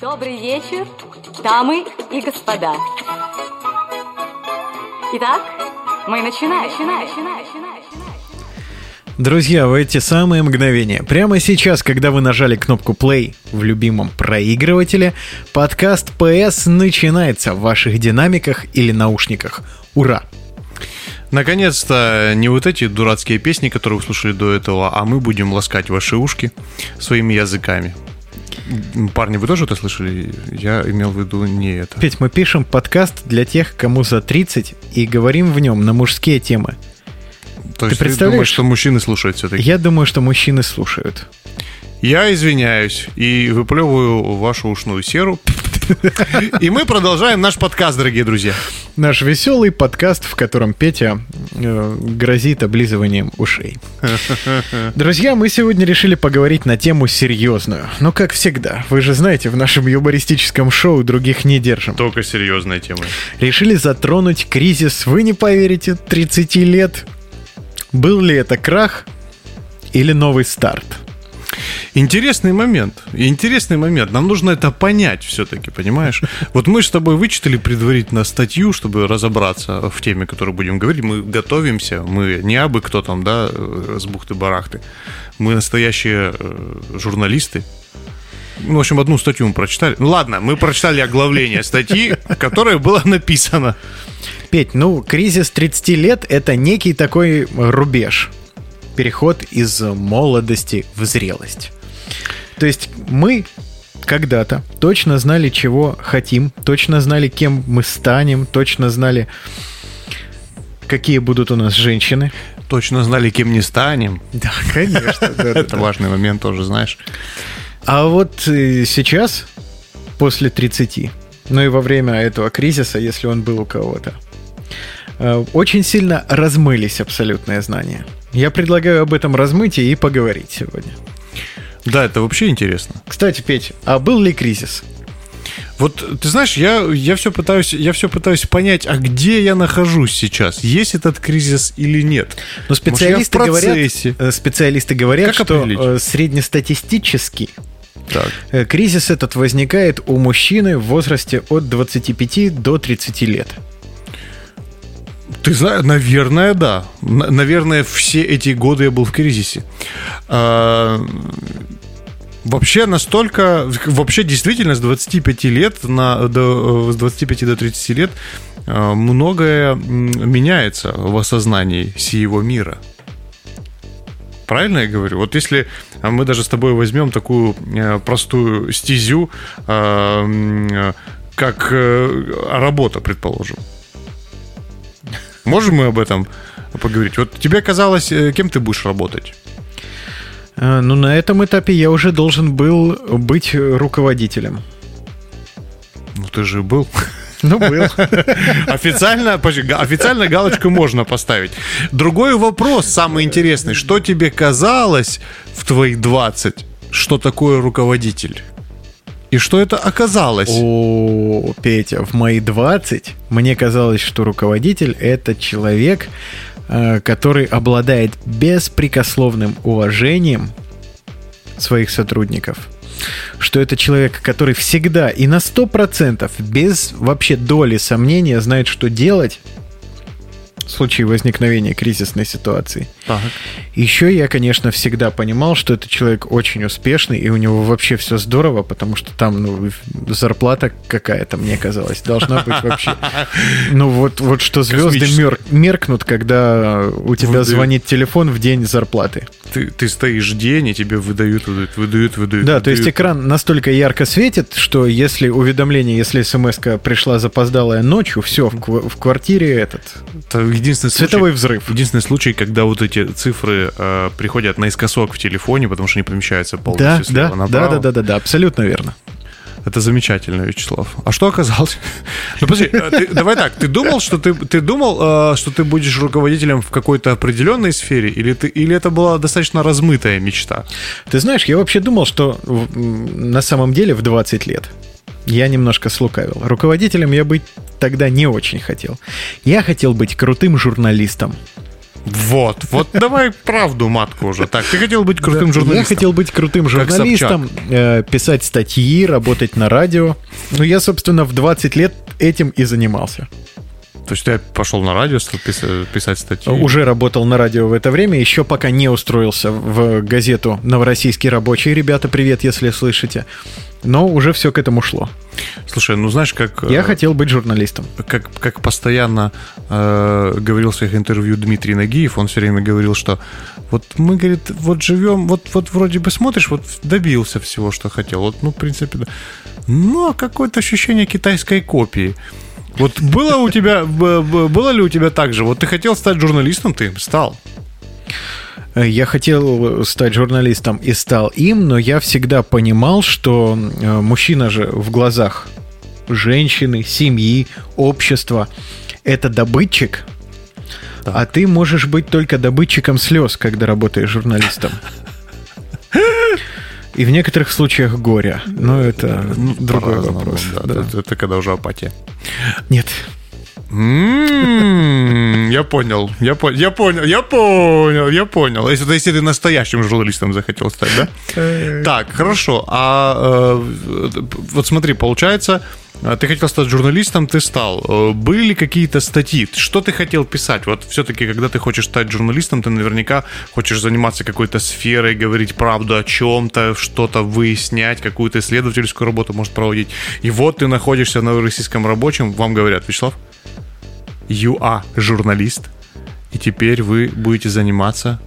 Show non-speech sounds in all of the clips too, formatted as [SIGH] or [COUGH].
Добрый вечер, дамы и господа. Итак, мы начинаем. начинаем, начинаем, начинаем. Друзья, в эти самые мгновения, прямо сейчас, когда вы нажали кнопку play в любимом проигрывателе, подкаст PS начинается в ваших динамиках или наушниках. Ура! Наконец-то не вот эти дурацкие песни, которые вы слушали до этого, а мы будем ласкать ваши ушки своими языками. Парни, вы тоже это слышали? Я имел в виду не это. Петь, мы пишем подкаст для тех, кому за 30, и говорим в нем на мужские темы. То есть ты, представляешь, думаешь, что мужчины слушают все-таки? Я думаю, что мужчины слушают. Я извиняюсь и выплевываю вашу ушную серу. [LAUGHS] И мы продолжаем наш подкаст, дорогие друзья. Наш веселый подкаст, в котором Петя э, грозит облизыванием ушей. [LAUGHS] Друзья, мы сегодня решили поговорить на тему серьезную. Но как всегда, вы же знаете, в нашем юмористическом шоу других не держим. Только серьезная тема. Решили затронуть кризис, вы не поверите, 30 лет. Был ли это крах или новый старт? Интересный момент. Интересный момент. Нам нужно это понять все-таки, понимаешь? Вот мы с тобой вычитали предварительно статью, чтобы разобраться в теме, которую будем говорить. Мы готовимся. Мы не абы кто там, да, с бухты-барахты. Мы настоящие э, журналисты. Ну, в общем, одну статью мы прочитали. Ну, ладно, мы прочитали оглавление статьи, которая была написана. Петь, ну, кризис 30 лет – это некий такой рубеж. Переход из молодости в зрелость. То есть мы когда-то точно знали, чего хотим, точно знали, кем мы станем, точно знали, какие будут у нас женщины. Точно знали, кем не станем. Да, конечно. [LAUGHS] Это важный момент тоже, знаешь. А вот э, сейчас, после 30, ну и во время этого кризиса, если он был у кого-то, э, очень сильно размылись абсолютные знания. Я предлагаю об этом размытии и поговорить сегодня. Да, это вообще интересно. Кстати, Петь, а был ли кризис? Вот ты знаешь, я, я все пытаюсь, я все пытаюсь понять, а где я нахожусь сейчас, есть этот кризис или нет. Но специалисты говорят, э, специалисты говорят, как что определить? Э, среднестатистически так. Э, кризис этот возникает у мужчины в возрасте от 25 до 30 лет. Ты знаешь, наверное, да. Наверное, все эти годы я был в кризисе. А, вообще настолько, вообще действительно с 25 лет на, до, с 25 до 30 лет а, многое меняется в осознании всего мира. Правильно я говорю? Вот если мы даже с тобой возьмем такую э, простую стезю, а, как э, работа, предположим. Можем мы об этом поговорить? Вот тебе казалось, э, кем ты будешь работать? Э, ну, на этом этапе я уже должен был быть руководителем. Ну, ты же был. Ну, был. [LAUGHS] Официально, официально галочку можно поставить. Другой вопрос, самый интересный. Что тебе казалось в твои 20, что такое руководитель? И что это оказалось? О, Петя, в мои 20 мне казалось, что руководитель это человек, э, который обладает беспрекословным уважением своих сотрудников. Что это человек, который всегда и на 100% без вообще доли сомнения знает, что делать в случае возникновения кризисной ситуации. Так. Еще я, конечно, всегда понимал, что этот человек очень успешный, и у него вообще все здорово, потому что там ну, зарплата какая-то, мне казалось, должна быть вообще. [LAUGHS] Ну вот, вот что звезды мер, меркнут, когда у тебя звонит телефон в день зарплаты. Ты, ты стоишь день, и тебе выдают, выдают, выдают, выдают. Да, выдают. то есть экран настолько ярко светит, что если уведомление, если смс пришла запоздалая ночью, все, в, в квартире этот... Единственный Световой случай, взрыв. Единственный случай, когда вот эти цифры э, приходят наискосок в телефоне, потому что не помещаются полностью да, да, Да, да, да, да, да, абсолютно верно. Это замечательно, Вячеслав. А что оказалось? Ну, подожди, э, ты, давай так. Ты думал, что ты, ты думал, э, что ты будешь руководителем в какой-то определенной сфере, или, ты, или это была достаточно размытая мечта? Ты знаешь, я вообще думал, что на самом деле в 20 лет я немножко слукавил. Руководителем я быть тогда не очень хотел. Я хотел быть крутым журналистом. Вот, вот [LAUGHS] давай правду матку уже. Так, ты хотел быть крутым журналистом. Я хотел быть крутым журналистом, э, писать статьи, работать на радио. Ну, я, собственно, в 20 лет этим и занимался. То есть ты пошел на радио стал писать статьи? Уже работал на радио в это время, еще пока не устроился в газету «Новороссийский рабочий». Ребята, привет, если слышите. Но уже все к этому шло. Слушай, ну знаешь, как... Я э, хотел быть журналистом. Как, как постоянно э, говорил в своих интервью Дмитрий Нагиев, он все время говорил, что вот мы, говорит, вот живем, вот, вот вроде бы смотришь, вот добился всего, что хотел. Вот, ну, в принципе, да. Ну, а какое-то ощущение китайской копии. Вот было у тебя, было ли у тебя так же? Вот ты хотел стать журналистом, ты стал. Я хотел стать журналистом и стал им, но я всегда понимал, что э, мужчина же в глазах женщины, семьи, общества – это добытчик, так. а ты можешь быть только добытчиком слез, когда работаешь журналистом. И в некоторых случаях горя. Но это ну, другой вопрос. Да, да. Это, это когда уже апатия. Нет. М-м-м, я понял, я понял, я понял, я понял, я понял. Если, если ты настоящим журналистом захотел стать, да? Э. Так, хорошо. А э, вот смотри, получается, а, ты хотел стать журналистом, ты стал. Э, были какие-то статьи? Что ты хотел писать? Вот все-таки, когда ты хочешь стать журналистом, ты наверняка хочешь заниматься какой-то сферой, говорить правду о чем-то, что-то выяснять, какую-то исследовательскую работу может проводить. И вот ты находишься на российском рабочем, вам говорят, Вячеслав, you are журналист, и теперь вы будете заниматься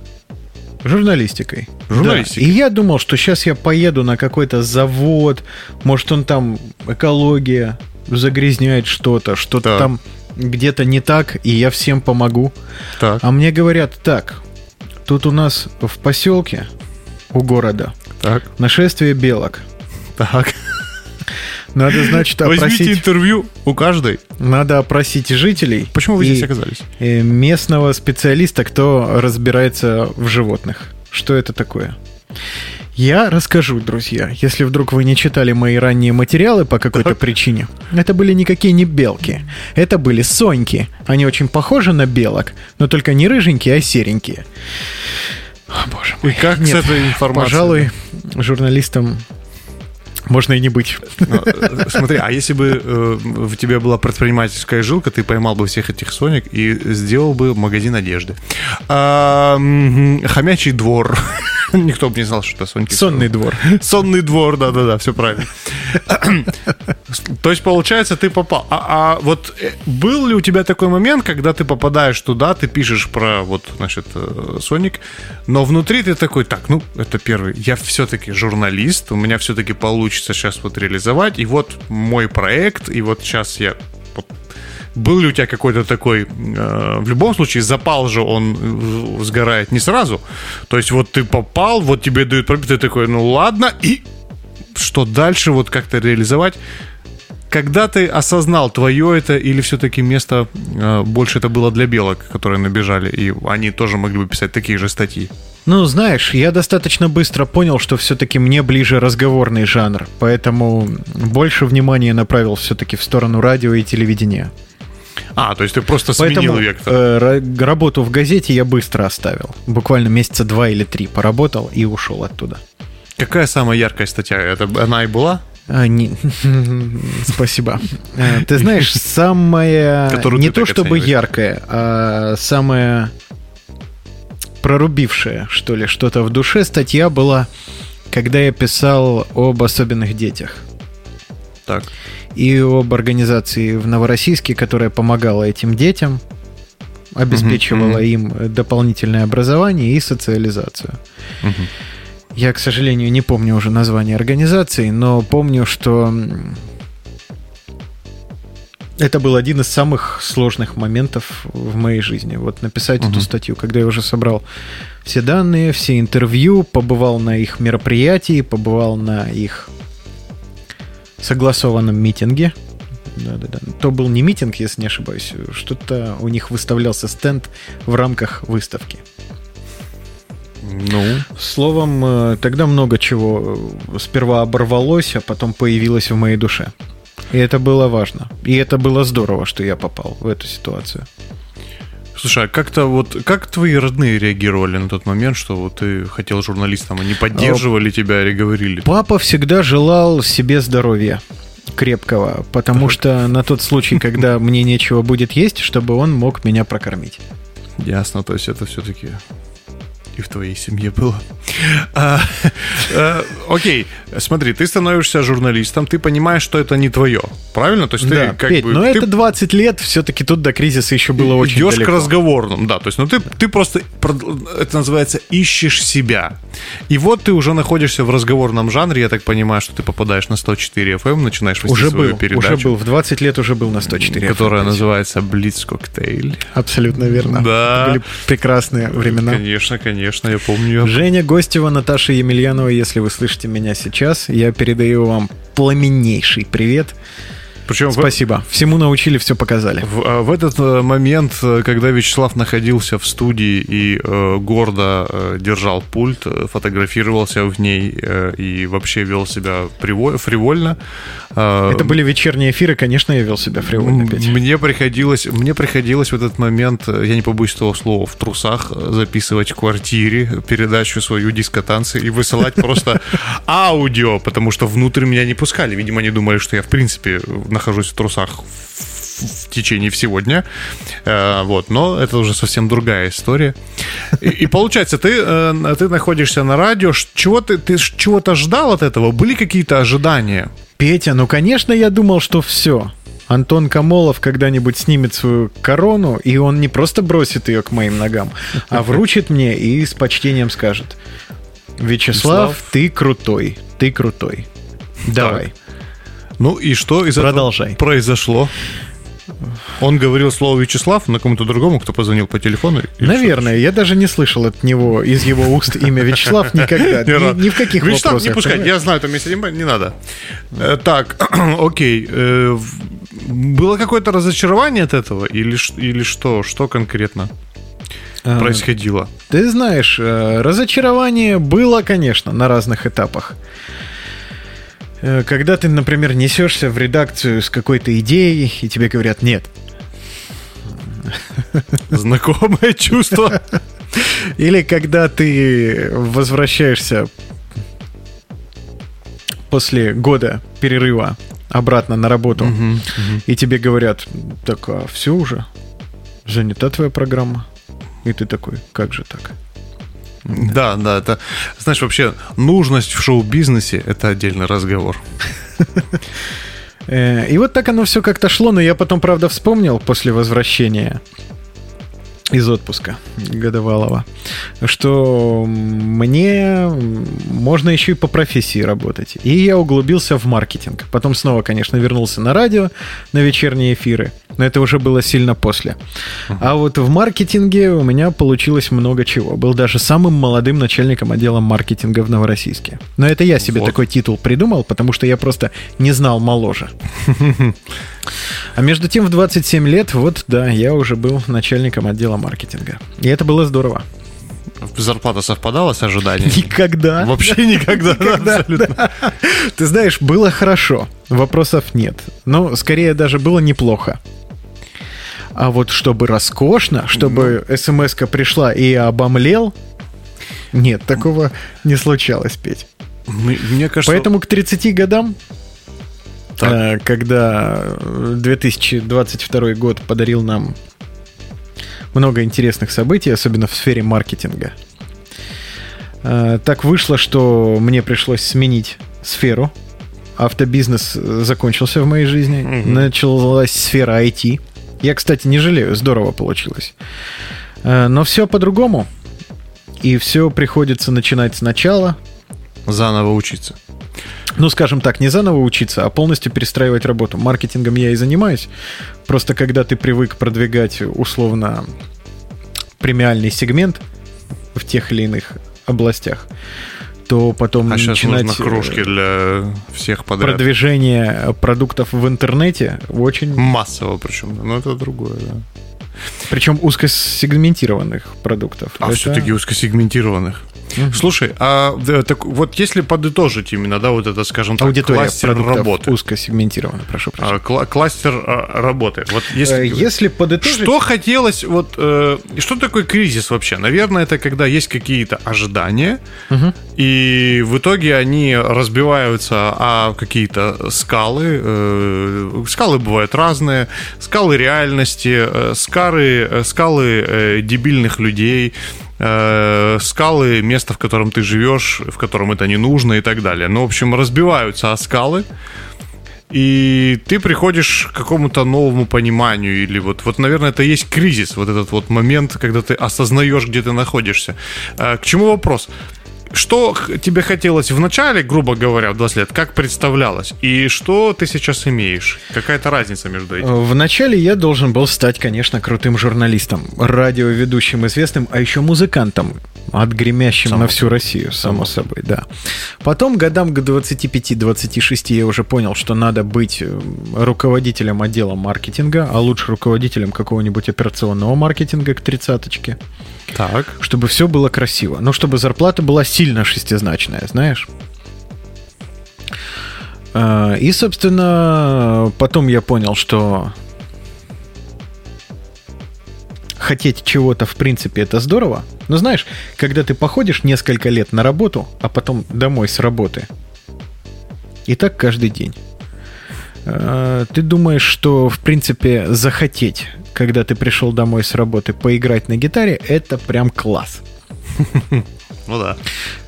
Журналистикой. Журналистикой. Да. И я думал, что сейчас я поеду на какой-то завод, может, он там экология загрязняет что-то, что-то там где-то не так, и я всем помогу. Так. А мне говорят, так, тут у нас в поселке у города так. нашествие белок. Так. [LAUGHS] Надо, значит, опросить... Возьмите интервью у каждой. Надо опросить жителей. Почему вы здесь оказались? местного специалиста, кто разбирается в животных. Что это такое? Я расскажу, друзья, если вдруг вы не читали мои ранние материалы по какой-то причине. Это были никакие не белки. Это были соньки. Они очень похожи на белок, но только не рыженькие, а серенькие. О, боже мой. И как Нет, с этой информацией? Пожалуй, журналистам можно и не быть. Но, э, смотри, а если бы э, в тебе была предпринимательская жилка, ты поймал бы всех этих Соник и сделал бы магазин одежды. А, хомячий двор. [LAUGHS] Никто бы не знал, что это Соньки. Сонный двор. [LAUGHS] Сонный двор, да-да-да, все правильно. То есть, получается, ты попал. А, а вот э, был ли у тебя такой момент, когда ты попадаешь туда, ты пишешь про вот, значит, э, Соник, но внутри ты такой, так, ну, это первый, я все-таки журналист, у меня все-таки получится сейчас вот реализовать, и вот мой проект, и вот сейчас я был ли у тебя какой-то такой, э, в любом случае, запал же он э, сгорает не сразу. То есть вот ты попал, вот тебе дают пробит, ты такой, ну ладно, и что дальше вот как-то реализовать? Когда ты осознал, твое это или все-таки место э, больше это было для белок, которые набежали, и они тоже могли бы писать такие же статьи? Ну, знаешь, я достаточно быстро понял, что все-таки мне ближе разговорный жанр, поэтому больше внимания направил все-таки в сторону радио и телевидения. А, то есть ты просто сменил Поэтому, вектор. Э, работу в газете я быстро оставил. Буквально месяца два или три поработал и ушел оттуда. Какая самая яркая статья? Это она и была? А, не... [LAUGHS] Спасибо. Э, ты знаешь, самая... Не то чтобы яркая, а самая прорубившая, что ли, что-то в душе статья была, когда я писал об особенных детях. Так и об организации в Новороссийске, которая помогала этим детям, обеспечивала mm-hmm. им дополнительное образование и социализацию. Mm-hmm. Я, к сожалению, не помню уже название организации, но помню, что это был один из самых сложных моментов в моей жизни. Вот написать uh-huh. эту статью, когда я уже собрал все данные, все интервью, побывал на их мероприятии, побывал на их согласованном митинге. Да-да-да. То был не митинг, если не ошибаюсь. Что-то у них выставлялся стенд в рамках выставки. Ну. Словом, э, тогда много чего э, сперва оборвалось, а потом появилось в моей душе. И это было важно. И это было здорово, что я попал в эту ситуацию. Слушай, а как-то вот, как твои родные реагировали на тот момент, что вот ты хотел журналистом, они поддерживали тебя или говорили? Папа всегда желал себе здоровья крепкого, потому что на тот случай, когда мне нечего будет есть, чтобы он мог меня прокормить. Ясно, то есть это все-таки и в твоей семье было. А, а, окей, смотри, ты становишься журналистом, ты понимаешь, что это не твое, правильно? То есть Да, ты как Петь, бы... но ты это 20 лет, все-таки тут до кризиса еще было очень идешь далеко. к разговорным, да, то есть, ну ты, ты просто, это называется, ищешь себя. И вот ты уже находишься в разговорном жанре, я так понимаю, что ты попадаешь на 104 FM, начинаешь вести Уже свою был, передачу, уже был, в 20 лет уже был на 104. которая FM. называется Блиц Коктейль. Абсолютно верно. Да. Это были прекрасные времена. Конечно, конечно, я помню. Женя Гостева, Наташа Емельянова, если вы слышите меня сейчас, я передаю вам пламеннейший привет. Причем в- Спасибо. Всему научили, все показали. В, а, в этот э, момент, э, когда Вячеслав находился в студии и э, гордо э, держал пульт, э, фотографировался в ней э, и вообще вел себя приво- фривольно, э, Это были вечерние эфиры, конечно, я вел себя фривольно, Петь. мне приходилось, мне приходилось в этот момент, э, я не побоюсь этого слова, в трусах э, записывать в квартире передачу свою дискотанцы и высылать просто [LAUGHS] аудио, потому что внутрь меня не пускали. Видимо, они думали, что я в принципе нахожусь в трусах в- течение всего дня. Э, Вот, но это уже совсем другая история. И, и получается, ты, э, ты находишься на радио. Чего ты, ты чего-то ждал от этого? Были какие-то ожидания? Петя, ну, конечно, я думал, что все. Антон Камолов когда-нибудь снимет свою корону, и он не просто бросит ее к моим ногам, а вручит мне и с почтением скажет. Вячеслав, Вячеслав. ты крутой, ты крутой. Давай. Ну и что из Продолжай. этого произошло? Он говорил слово Вячеслав на кому-то другому, кто позвонил по телефону? Наверное, я даже не слышал от него, из его уст имя Вячеслав никогда. Ни, ни в каких Вячеслав, вопросах. не пускай, я знаю, там если не, не надо. Э, Так, [CLEARS THROAT] окей. э, Было какое-то разочарование от этого? Или, или что? Что конкретно А, происходило? Ты знаешь, э, разочарование было, конечно, на разных этапах. Э, Когда ты, например, несешься в редакцию с какой-то идеей, и тебе говорят «нет». Знакомое чувство. Или когда ты возвращаешься после года перерыва обратно на работу, и тебе говорят «так, а все уже? Занята твоя программа?» И ты такой «как же так?» Да, да, это, знаешь, вообще нужность в шоу-бизнесе – это отдельный разговор. Э, И вот так оно все как-то шло, но я потом, правда, вспомнил после возвращения из отпуска годовалого, что мне можно еще и по профессии работать. И я углубился в маркетинг. Потом снова, конечно, вернулся на радио, на вечерние эфиры, но это уже было сильно после. А вот в маркетинге у меня получилось много чего. Был даже самым молодым начальником отдела маркетинга в Новороссийске. Но это я себе Вот. такой титул придумал, потому что я просто не знал моложе. [LAUGHS] А между тем в 27 лет, вот да, я уже был начальником отдела маркетинга. И это было здорово. Зарплата совпадала с ожиданиями? Никогда. Вообще никогда, да, Никогда, абсолютно. да. Ты знаешь, было хорошо, вопросов нет. Но скорее даже было неплохо. А вот чтобы роскошно, чтобы смс-ка пришла и обомлел, нет, такого не случалось, Петь. Мне мне кажется, Поэтому к 30 годам, Так. э, когда 2022 год подарил нам много интересных событий, особенно в сфере маркетинга, э, так вышло, что мне пришлось сменить сферу. Автобизнес э, закончился в моей жизни. Мгм. Началась сфера IT. Я, кстати, не жалею, здорово получилось. Э, Но все по-другому. И все приходится начинать сначала, заново учиться. ну, скажем так, не заново учиться, а полностью перестраивать работу. Маркетингом я и занимаюсь. Просто когда ты привык продвигать условно премиальный сегмент в тех или иных областях, то потом А сейчас начинать нужно э, кружки для всех подряд. продвижение продуктов в интернете очень, Массово причем. Но это другое, да. причем узкосегментированных продуктов. А Это- все-таки узкосегментированных. Слушай, а э, так вот если подытожить именно, да, вот это, скажем так, Аудитория кластер работы. узко сегментирована, прошу прощения. А, кла- кластер а, работы. Вот Э, если, Если подытожить... Что хотелось, вот, э, что такое кризис вообще? Наверное, это когда есть какие-то ожидания, и в итоге они разбиваются о какие-то скалы. э, скалы бывают разные, скалы реальности, э, скалы, э, скалы э, дебильных людей, э, скалы места, в котором ты живешь, в котором это не нужно и так далее. Ну, в общем, разбиваются о скалы, и ты приходишь к какому-то новому пониманию, или вот, вот, наверное, это и есть кризис, вот этот вот момент, когда ты осознаешь, где ты находишься. А, К чему вопрос? Что тебе хотелось в начале, грубо говоря, в 20 лет, как представлялось, и что ты сейчас имеешь? Какая-то разница между этим? Э, Вначале я должен был стать, конечно, крутым журналистом, радиоведущим известным, а еще музыкантом, отгремящим Само на всю Россию, само собой, да. Потом годам к 25-26 я уже понял, что надо быть э, руководителем отдела маркетинга, а лучше руководителем какого-нибудь операционного маркетинга к тридцаточке, Так. чтобы все было красиво. Но чтобы зарплата была сильно шестизначная, знаешь. А, И, собственно, потом я понял, что хотеть чего-то, в принципе, это здорово. Но знаешь, когда ты походишь несколько лет на работу, а потом домой с работы, и так каждый день, ты думаешь, что, в принципе, захотеть, когда ты пришел домой с работы, поиграть на гитаре, это прям класс. [LAUGHS] Ну да.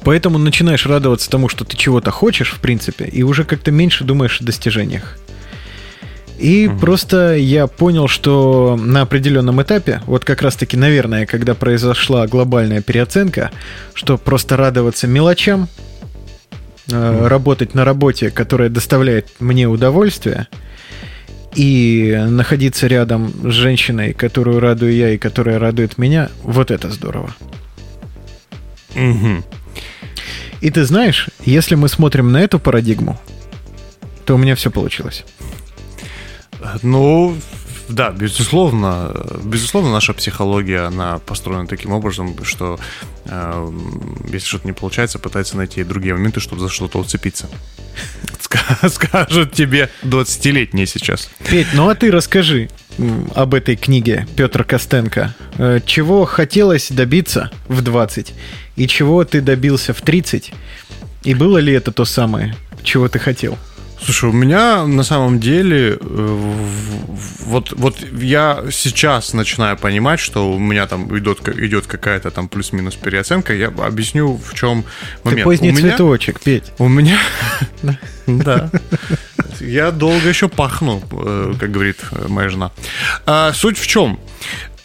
Поэтому начинаешь радоваться тому, что ты чего-то хочешь, в принципе, и уже как-то меньше думаешь о достижениях. И просто я понял, что на определенном этапе, вот как раз-таки, наверное, когда произошла глобальная переоценка, что просто радоваться мелочам, э, работать на работе, которая доставляет мне удовольствие, и находиться рядом с женщиной, которую радую я и которая радует меня, вот это здорово. Мгм. И ты знаешь, если мы смотрим на эту парадигму, то у меня все получилось. Ну, да, безусловно, безусловно, наша психология, она построена таким образом, что э, если что-то не получается, пытается найти другие моменты, чтобы за что-то уцепиться. [LAUGHS] Ска- Скажут тебе 20-летние сейчас. Петь, ну а ты расскажи об этой книге Петр Костенко. Э, Чего хотелось добиться в 20 и чего ты добился в 30? И было ли это то самое, чего ты хотел? Слушай, у меня на самом деле э, вот, вот я сейчас начинаю понимать, что у меня там идет, идет какая-то там плюс-минус переоценка. Я объясню, в чем момент. Ты поздний у меня, цветочек, Петь. У меня... Да. [LAUGHS] Я долго еще пахну, э, как говорит э, моя жена. А, Суть в чем?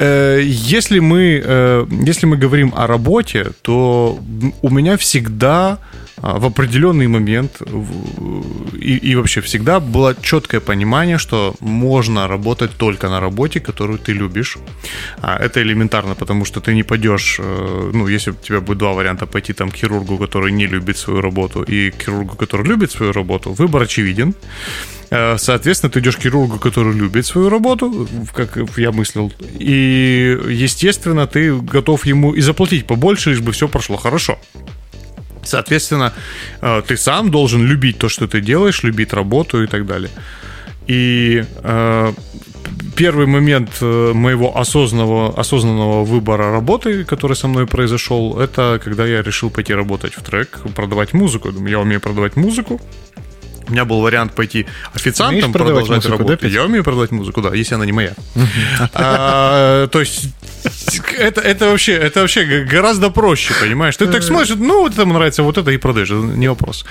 Если мы, если мы говорим о работе, то у меня всегда в определенный момент и, и вообще всегда было четкое понимание, что можно работать только на работе, которую ты любишь. А Это элементарно, потому что ты не пойдешь, э, ну, если у тебя будет два варианта, пойти там к хирургу, который не любит свою работу, и к хирургу, который любит свою работу, выбор очевиден. Э, Соответственно, ты идешь к хирургу, который любит свою работу, как я мыслил, и, естественно, ты готов ему и заплатить побольше, лишь бы все прошло хорошо. Соответственно, э, ты сам должен любить то, что ты делаешь, любить работу и так далее. И э, первый момент э, моего осознанного, осознанного выбора работы, который со мной произошел, это когда я решил пойти работать в трек, продавать музыку. Я умею продавать музыку. У меня был вариант пойти официантом, продолжать музыку, да, работать. Петя? я умею продавать музыку, да, если она не моя. [LAUGHS] А, То есть это, это вообще, это вообще гораздо проще, понимаешь? Ты так смотришь, ну, вот это мне нравится, вот это и продаешь, не вопрос.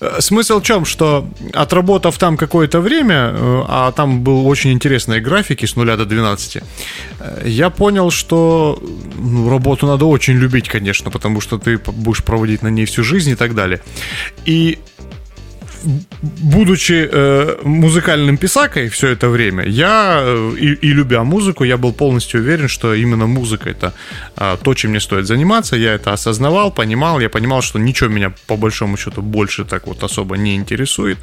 Э, Смысл в чем, что отработав там какое-то время, э, а там был очень интересные графики с нуля до 12, э, я понял, что ну, работу надо очень любить, конечно, потому что ты будешь проводить на ней всю жизнь и так далее. И будучи э, музыкальным писакой все это время, я э, и, и любя музыку, я был полностью уверен, что именно музыка это э, то, чем мне стоит заниматься. Я это осознавал, понимал, я понимал, что ничего меня по большому счету больше так вот особо не интересует.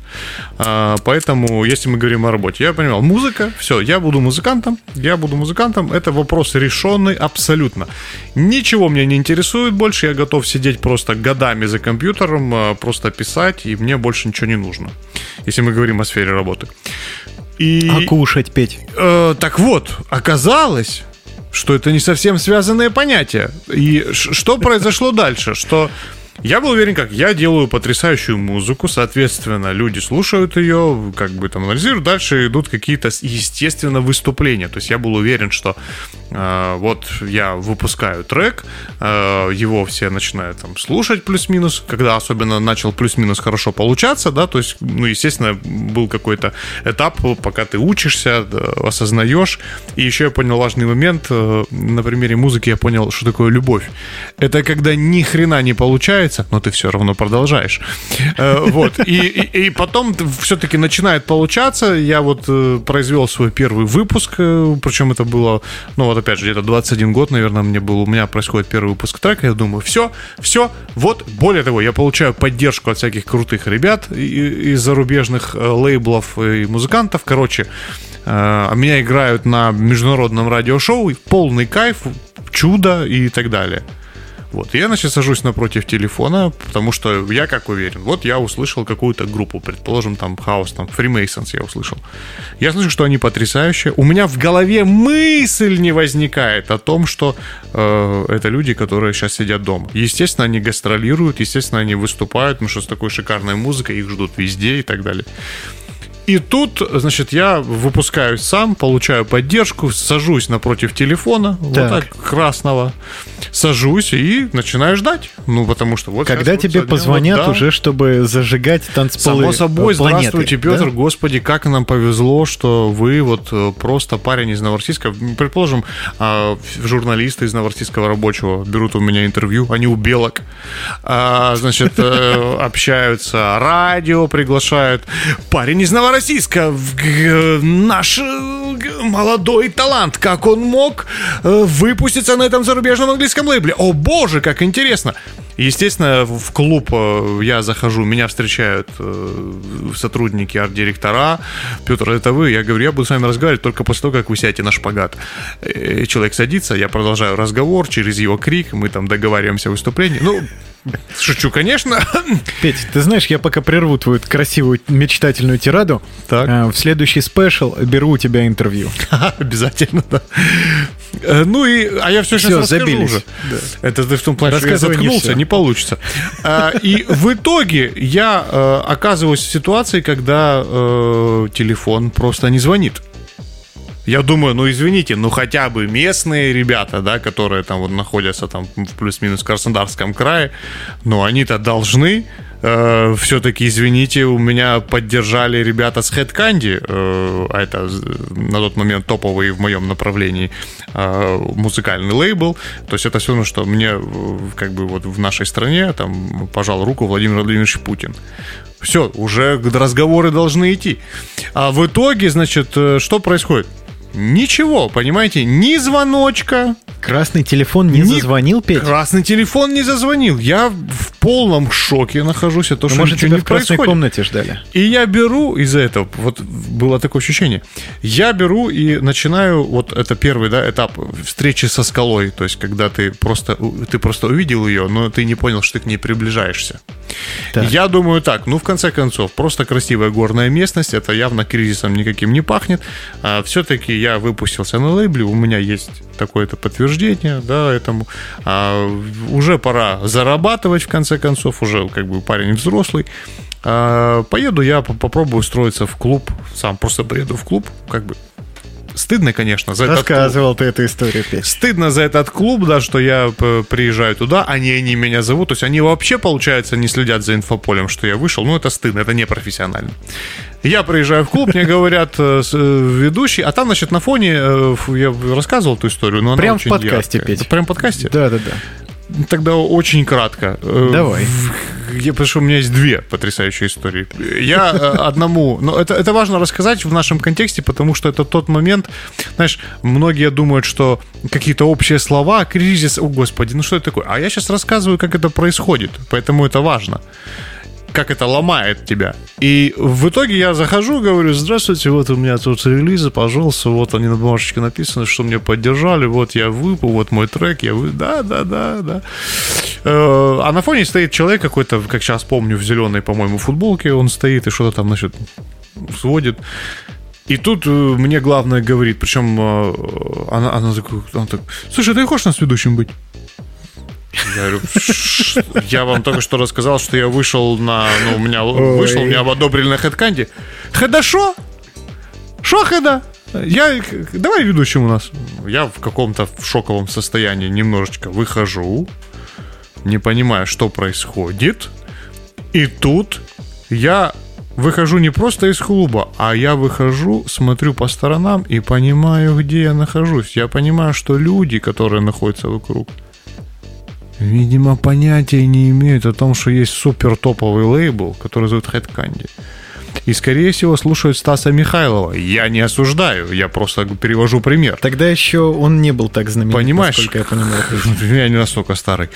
Э, поэтому, если мы говорим о работе, я понимал, музыка, все, я буду музыкантом, я буду музыкантом. Это вопрос решенный абсолютно. Ничего меня не интересует больше, я готов сидеть просто годами за компьютером, э, просто писать, и мне больше ничего не нужно, если мы говорим о сфере работы. И, а кушать, Петь? Э, так вот, оказалось, что это не совсем связанные понятия. И что произошло дальше? Что я был уверен, как я делаю потрясающую музыку, соответственно, люди слушают ее, как бы там анализируют, дальше идут какие-то, естественно, выступления. То есть я был уверен, что э, вот я выпускаю трек, э, его все начинают там слушать плюс-минус, когда особенно начал плюс-минус хорошо получаться, да, то есть, ну, естественно, был какой-то этап, пока ты учишься, осознаешь. И еще я понял важный момент, э, на примере музыки я понял, что такое любовь. Это когда ни хрена не получается, нравится, но ты все равно продолжаешь. Э, вот. И, и, и потом все-таки начинает получаться. Я вот э, произвел свой первый выпуск, э, причем это было, ну вот опять же, где-то 21 год, наверное, мне был, у меня происходит первый выпуск трека, я думаю, все, все, вот, более того, я получаю поддержку от всяких крутых ребят из зарубежных лейблов и музыкантов, короче, меня играют на международном радиошоу, полный кайф, чудо и так далее. Вот, я, значит, сажусь напротив телефона, потому что я как уверен, вот я услышал какую-то группу, предположим, там, хаос, там, Freemasons я услышал. Я слышу, что они потрясающие. У меня в голове мысль не возникает о том, что э, это люди, которые сейчас сидят дома. Естественно, они гастролируют, естественно, они выступают, потому что с такой шикарной музыкой их ждут везде и так далее. И тут, значит, я выпускаюсь сам, получаю поддержку, сажусь напротив телефона, так. вот так, красного, сажусь и начинаю ждать. Ну, потому что вот... Когда тебе позвонят вот, да. уже, чтобы зажигать танцполы Само собой, планеты, здравствуйте, Петр, да? господи, как нам повезло, что вы вот э, просто парень из Новороссийска. Предположим, а, журналисты из Новороссийского рабочего берут у меня интервью, они у белок, а, значит, э, [LAUGHS] общаются, радио приглашают. Парень из Новороссийска Российска, наш э, молодой талант, как он мог э, выпуститься на этом зарубежном английском лейбле. О боже, как интересно. Естественно, в клуб э, я захожу, меня встречают сотрудники, арт-директора. Петр, это вы? Я говорю, я буду с вами разговаривать только после того, как вы сядете на шпагат. Человек садится, я продолжаю разговор через его крик, мы там договариваемся о выступлении. Ну, Шучу, конечно. [LAUGHS] Петь, ты знаешь, я пока прерву твою красивую мечтательную тираду. Так. Э, в следующий спешл беру у тебя интервью. [LAUGHS] Обязательно, да. Э, ну и, а я все сейчас все, расскажу забились. уже. Да. Это ты в том плане, что я заткнулся, не получится. А, и в итоге я э, оказываюсь в ситуации, когда телефон просто не звонит. Я думаю, ну извините, ну хотя бы местные ребята, да, которые там вот находятся там в плюс-минус Краснодарском крае, ну они-то должны э, все-таки, извините, у меня поддержали ребята с Headcandy, э, а это на тот момент топовый в моем направлении э, музыкальный лейбл. То есть это все равно, что мне как бы вот в нашей стране там пожал руку Владимир Владимирович Путин. Все, уже разговоры должны идти. А в итоге, значит, э, что происходит? Ничего, понимаете, ни звоночка. Красный телефон не ни... зазвонил, Петя? Красный телефон не зазвонил. Я в полном шоке нахожусь. Это ну, что может, тебя не в красной происходит. комнате ждали. И я беру из-за этого, вот было такое ощущение, я беру и начинаю, вот это первый да, этап встречи со скалой. То есть, когда ты просто, ты просто увидел ее, но ты не понял, что ты к ней приближаешься. Так. Я думаю так, ну, в конце концов, просто красивая горная местность, это явно кризисом никаким не пахнет. А, все-таки я выпустился на лейбле, у меня есть такое-то подтверждение, да, этому. А, уже пора зарабатывать, в конце концов, уже как бы парень взрослый. А, поеду я, попробую устроиться в клуб, сам просто приеду в клуб, как бы стыдно, конечно, за Рассказывал этот клуб. ты эту историю, Петь. Стыдно за этот клуб, да, что я приезжаю туда, они, они меня зовут. То есть они вообще, получается, не следят за инфополем, что я вышел. Ну, это стыдно, это не профессионально. Я приезжаю в клуб, мне говорят э, э, ведущий, а там, значит, на фоне, э, я рассказывал эту историю, но она Прям в подкасте, яркая. Петь. Прям в подкасте? Да, да, да. Тогда очень кратко. Давай. я, потому что у меня есть две потрясающие истории. Я э, одному... Но это, это важно рассказать в нашем контексте, потому что это тот момент... Знаешь, многие думают, что какие-то общие слова, кризис... О, господи, ну что это такое? А я сейчас рассказываю, как это происходит, поэтому это важно как это ломает тебя. И в итоге я захожу, говорю, здравствуйте, вот у меня тут релизы, пожалуйста, вот они на бумажечке написаны, что мне поддержали, вот я выпал, вот мой трек, я вы... Да, да, да, да. Э, а на фоне стоит человек какой-то, как сейчас помню, в зеленой, по-моему, футболке, он стоит и что-то там, значит, сводит. И тут э, мне главное говорит, причем э, она, она, она так, слушай, ты хочешь нас ведущим быть? Я говорю, я вам только что рассказал, что я вышел на... Ну, у меня вышел, меня одобрили на хедканде. Хеда шо? Шо хеда? Я... Давай ведущим у нас. Я в каком-то шоковом состоянии немножечко выхожу, не понимаю, что происходит. И тут я выхожу не просто из клуба, а я выхожу, смотрю по сторонам и понимаю, где я нахожусь. Я понимаю, что люди, которые находятся вокруг, видимо, понятия не имеют о том, что есть супер топовый лейбл, который зовут Head Candy. И, скорее всего, слушают Стаса Михайлова. Я не осуждаю, я просто перевожу пример. Тогда еще он не был так знаменит, Понимаешь? насколько я понимаю. [LAUGHS] Я не настолько старый.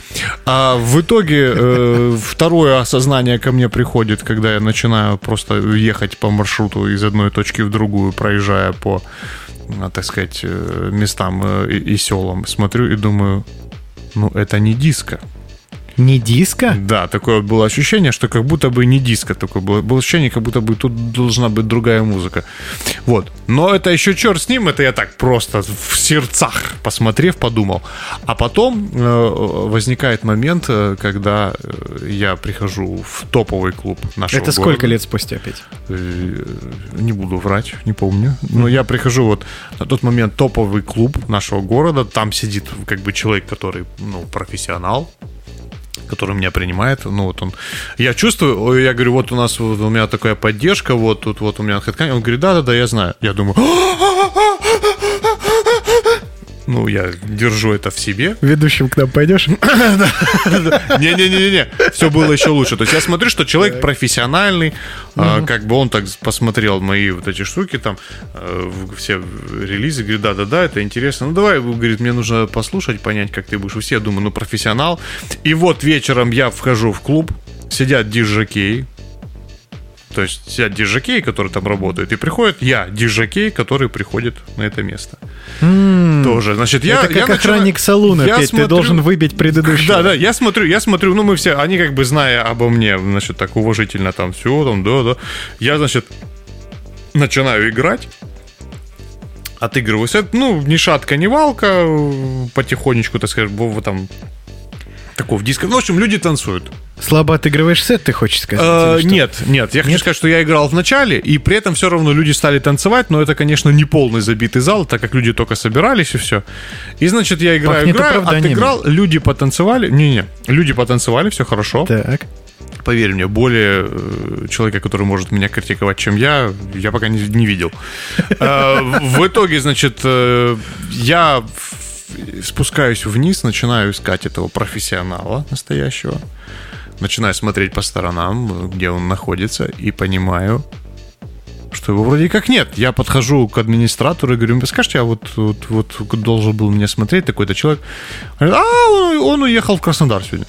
А в итоге э, второе осознание ко мне приходит, когда я начинаю просто ехать по маршруту из одной точки в другую, проезжая по, а, так сказать, э, местам э, и, и селам. Смотрю и думаю, ну, это не диско. Не диско? Да, такое было ощущение, что как будто бы не диско такое было. Было ощущение, как будто бы тут должна быть другая музыка. Вот. Но это еще черт с ним, это я так просто в сердцах посмотрев, подумал. А потом э, возникает момент, э, когда э, я прихожу в топовый клуб нашего Это города. сколько лет спустя, Петь? Э, Не буду врать, не помню. Но я прихожу вот на тот момент топовый клуб нашего города. Там сидит как бы человек, который, ну, профессионал, который меня принимает, ну вот он, я чувствую, я говорю, вот у нас, вот у меня такая поддержка, вот тут вот у меня хэдкан, он говорит, да-да-да, я знаю. Я думаю, ну, я держу это в себе. [LAUGHS] Ведущим к нам пойдешь? [LAUGHS] Не-не-не-не, все было еще лучше. То есть я смотрю, что человек профессиональный, а, как бы он так посмотрел мои вот эти штуки, там, э, все релизы, говорит, да-да-да, это интересно. Ну, давай, говорит, мне нужно послушать, понять, как ты будешь вести. Я думаю, ну, профессионал. И вот вечером я вхожу в клуб, сидят диджакей, то есть сидят диджакей, которые там работают, и приходит я, диджакей, который приходит на это место. Тоже, значит, я... Это как я охранник салуна, я Петь, ты смотрю- должен выбить предыдущего. да, да, я смотрю, я смотрю, ну мы все, они как бы зная обо мне, значит, так уважительно там все, там, да, да. Я, значит, начинаю играть, отыгрываю сет, ну, ни шатка, ни валка, э, потихонечку, так в там такого в диско. Ну, в общем, люди танцуют. Слабо отыгрываешь сет, ты хочешь сказать? Э, нет, нет, я хочу сказать, что я играл в начале, и при этом все равно люди стали танцевать, но это, конечно, не полный забитый зал, так как люди только собирались и все. И, значит, я играю, Пахнет играю, отыграл, люди потанцевали, не-не, люди потанцевали, все хорошо. Так. Поверь мне, более э, человека, который может меня критиковать, чем я, я пока не, не видел. Э, В итоге, значит, э, я спускаюсь вниз, начинаю искать этого профессионала настоящего. Начинаю смотреть по сторонам, где он находится, и понимаю, что его вроде как нет. Я подхожу к администратору и говорю, «Вы скажите, а вот, вот, вот должен был меня смотреть такой-то человек. А, он, он уехал в Краснодар сегодня.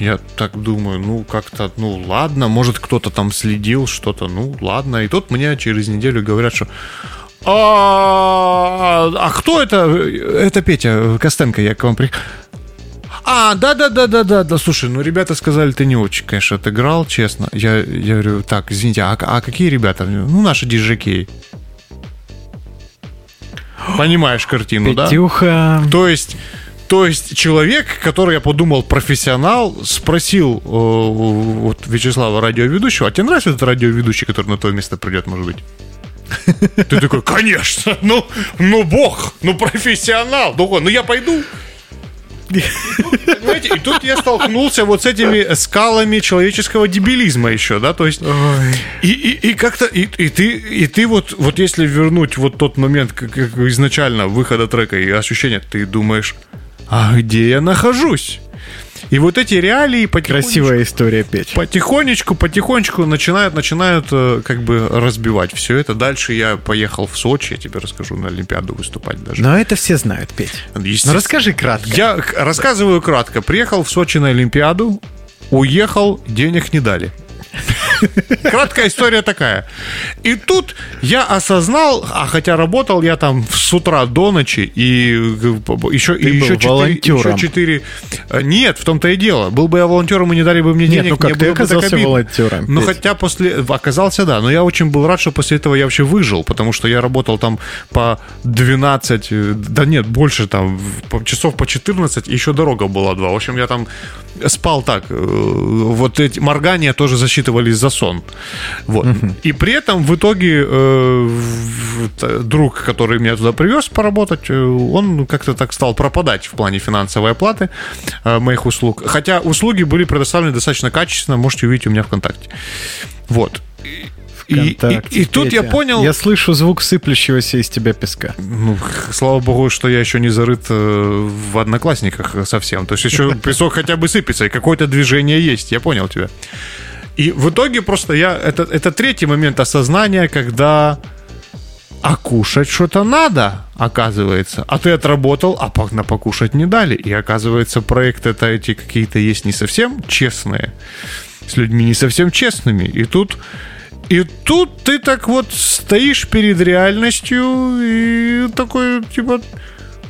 Я так думаю, ну как-то, ну ладно, может кто-то там следил, что-то, ну ладно. И тут мне через неделю говорят, что а, а кто это? Это Петя Костенко, я к вам при... А, да, да, да, да, да, да. Слушай, ну ребята сказали, ты не очень, конечно, отыграл, честно. Я, я говорю, так, извините, а, а какие ребята? Ну, наши диджаки. Понимаешь картину, да? Петюха. То есть, то есть человек, который я подумал профессионал, спросил э, вот Вячеслава радиоведущего, а тебе нравится этот радиоведущий, который на то место придет, может быть? Ты такой, конечно, ну, ну бог, ну профессионал, ну, ну я пойду. Понимаете, и тут я столкнулся вот с этими скалами человеческого дебилизма еще, да, то есть и, и, и как-то, и, и ты, и ты вот, вот если вернуть вот тот момент, как, как изначально выхода трека и ощущения, ты думаешь, а где я нахожусь? И вот эти реалии потихонечку... Красивая история, Петь. Потихонечку, потихонечку начинают, начинают э, как бы разбивать все это. Дальше я поехал в Сочи, я тебе расскажу, на Олимпиаду выступать даже. Но это все знают, Петь. Ну расскажи кратко. Я рассказываю кратко. Приехал в Сочи на Олимпиаду, уехал, денег не дали. Краткая история такая. И тут я осознал, а хотя работал я там с утра до ночи, и э, еще, и еще, четыре, волонтером. еще четыре... э, Нет, в том-то и дело. Был бы я волонтером, и не дали бы мне Нет, денег, ну как, мне ты оказался волонтером, Ну, хотя после... Оказался, да. Но я очень был рад, что после этого я вообще выжил, потому что я работал там по 12... э, Да нет, больше там, часов по 14, еще дорога была два. В общем, я там спал так. Вот эти моргания тоже засчитывались за сон. Вот. И при этом в итоге э, друг, который меня туда привез поработать, э, он как-то так стал пропадать в плане финансовой оплаты э, моих услуг. Хотя услуги были предоставлены достаточно качественно, можете увидеть у меня ВКонтакте. Вот. И- И, и- тут я понял, Я слышу звук сыплющегося из тебя песка. ну, слава богу, что я еще не зарыт в одноклассниках совсем. То есть еще [LAUGHS] песок хотя бы сыпется, и какое-то движение есть. Я понял тебя. И в итоге просто я... Это, это третий момент осознания, когда... А кушать что-то надо, оказывается. А ты отработал, а на покушать не дали. И оказывается, проекты это эти какие-то есть не совсем честные. С людьми не совсем честными. И тут и тут ты так вот стоишь перед реальностью и такой, типа,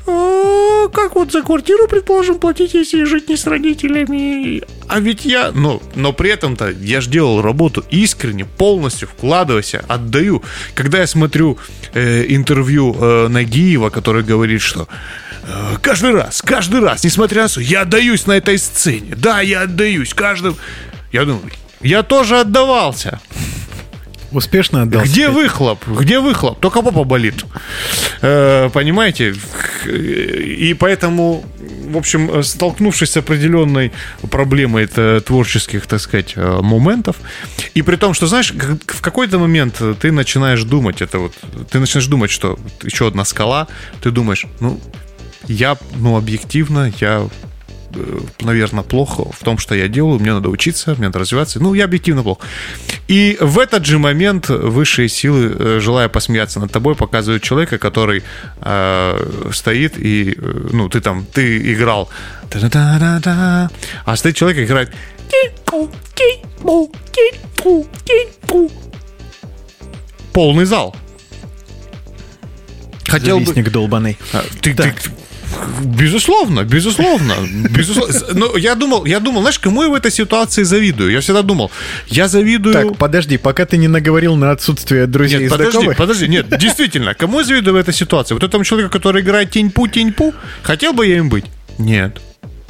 «А, как вот за квартиру, предположим, платить, если жить не с родителями? А ведь я, ну, но при этом-то я же делал работу искренне, полностью вкладывайся, отдаю. Когда я смотрю э, интервью э, Нагиева, который говорит, что э, каждый раз, каждый раз, несмотря на все, я отдаюсь на этой сцене. Да, я отдаюсь каждым. Я думаю, я тоже отдавался. Успешно отдался. Где выхлоп? Где выхлоп? Только попа болит. Э, понимаете? И поэтому, в общем, столкнувшись с определенной проблемой это творческих, так сказать, э, моментов, и при том, что, знаешь, в какой-то момент ты начинаешь думать, это вот, ты начинаешь думать, что еще одна скала, ты думаешь, ну, я, ну, объективно, я наверное, плохо в том, что я делаю. Мне надо учиться, мне надо развиваться. Ну, я объективно плохо. И в этот же момент высшие силы, э, желая посмеяться над тобой, показывают человека, который э, стоит и, э, ну, ты там, ты играл, а стоит человек и играет полный зал. Хотел бы... Завистник долбаный. А, Ты, ты- безусловно, безусловно, безусловно. Ну, я думал, я думал, знаешь, кому я в этой ситуации завидую? Я всегда думал, я завидую... Так, подожди, пока ты не наговорил на отсутствие друзей Нет, подожди, знакомых. подожди, нет, [LAUGHS] действительно, кому я завидую в этой ситуации? Вот этому человеку, который играет тень-пу, тень-пу, хотел бы я им быть? Нет.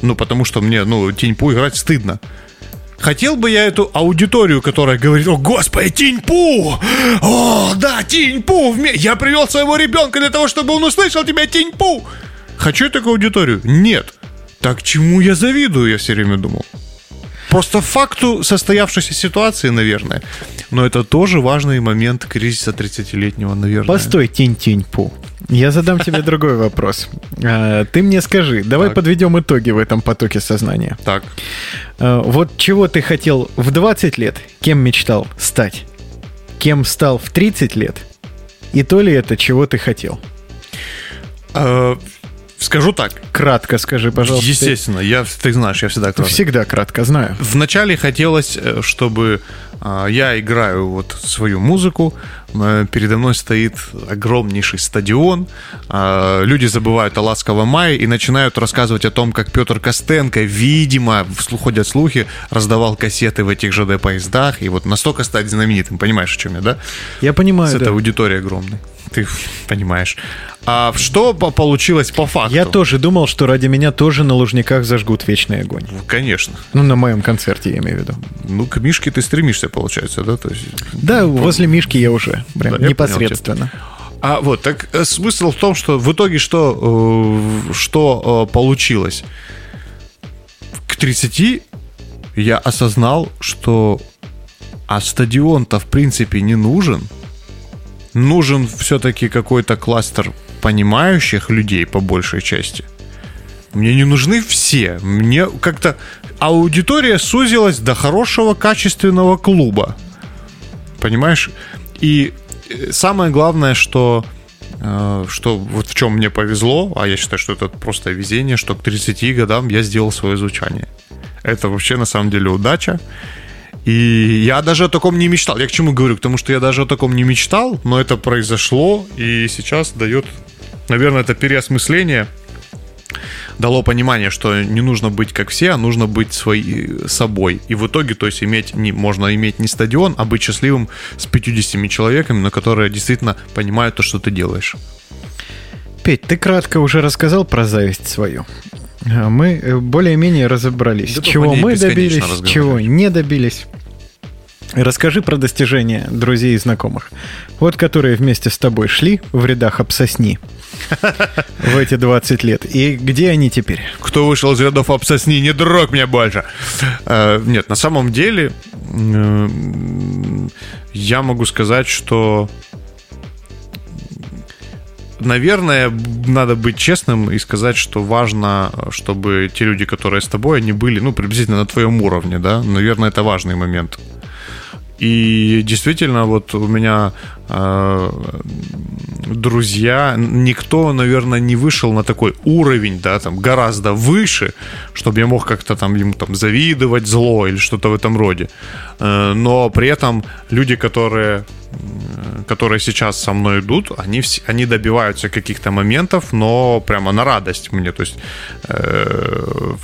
Ну, потому что мне, ну, тень-пу играть стыдно. Хотел бы я эту аудиторию, которая говорит, о, господи, Тинь-Пу! О, да, Тинь-Пу! Я привел своего ребенка для того, чтобы он услышал тебя, Тинь-Пу! Хочу я такую аудиторию? Нет. Так чему я завидую, я все время думал. Просто факту состоявшейся ситуации, наверное. Но это тоже важный момент кризиса 30-летнего, наверное. Постой, тень-тень-пу. Я задам тебе [LAUGHS] другой вопрос. А, Ты мне скажи, давай Так. подведем итоги в этом потоке сознания. Так. А, Вот чего ты хотел в 20 лет, кем мечтал стать? Кем стал в 30 лет? И то ли это, чего ты хотел? Э, Скажу так. Кратко скажи, пожалуйста. Естественно, я, ты знаешь, я всегда кратко. всегда кратко, знаю. Вначале хотелось, э, чтобы а, я играю вот свою музыку, э, передо мной стоит огромнейший стадион, а, люди забывают о ласковом мае и начинают рассказывать о том, как Петр Костенко, видимо, ходят слухи, раздавал кассеты в этих ЖД-поездах, и вот настолько стать знаменитым, понимаешь, о чем я, да? Я С понимаю, этой да. аудиторией огромной. Ты понимаешь. А что по- получилось по факту? Я тоже думал, что ради меня тоже на Лужниках зажгут вечный огонь. Конечно. Ну, на моем концерте, я имею в виду. Ну, к Мишке ты стремишься, получается, да? То есть, Да, возле Мишки я уже, прям Да, непосредственно. А вот, так э, смысл в том, что в итоге что, э, что э, получилось? К 30 я осознал, что а стадион-то в принципе не нужен. Нужен все-таки какой-то кластер понимающих людей по большей части. Мне не нужны все. Мне как-то аудитория сузилась до хорошего качественного клуба. Понимаешь? И э, самое главное, что э, что вот в чем мне повезло, а я считаю, что это просто везение, что к 30 годам я сделал свое звучание. Это вообще на самом деле удача. И я даже о таком не мечтал. Я к чему говорю? К тому, что я даже о таком не мечтал, но это произошло, и сейчас дает, наверное, это переосмысление дало понимание, что не нужно быть как все, а нужно быть своей, собой. И в итоге, то есть, иметь не, можно иметь не стадион, а быть счастливым с 50 человеками, на которые действительно понимают то, что ты делаешь. Петь, ты кратко уже рассказал про зависть свою. А Мы э, более-менее разобрались, Да чего мы добились, чего не добились. Расскажи про достижения друзей и знакомых. Вот которые вместе с тобой шли в рядах обсосни [LAUGHS] в эти 20 лет. И где они теперь? Кто вышел из рядов обсосни, не дрог меня больше. Э, Нет, на самом деле э, я могу сказать, что наверное, надо быть честным и сказать, что важно, чтобы те люди, которые с тобой, они были, ну, приблизительно на твоем уровне, да. Наверное, это важный момент. И действительно, вот у меня э, друзья, никто, наверное, не вышел на такой уровень, да, там гораздо выше, чтобы я мог как-то там ему там завидовать зло или что-то в этом роде. Э, но при этом люди, которые которые сейчас со мной идут, они, они добиваются каких-то моментов, но прямо на радость мне. То есть э,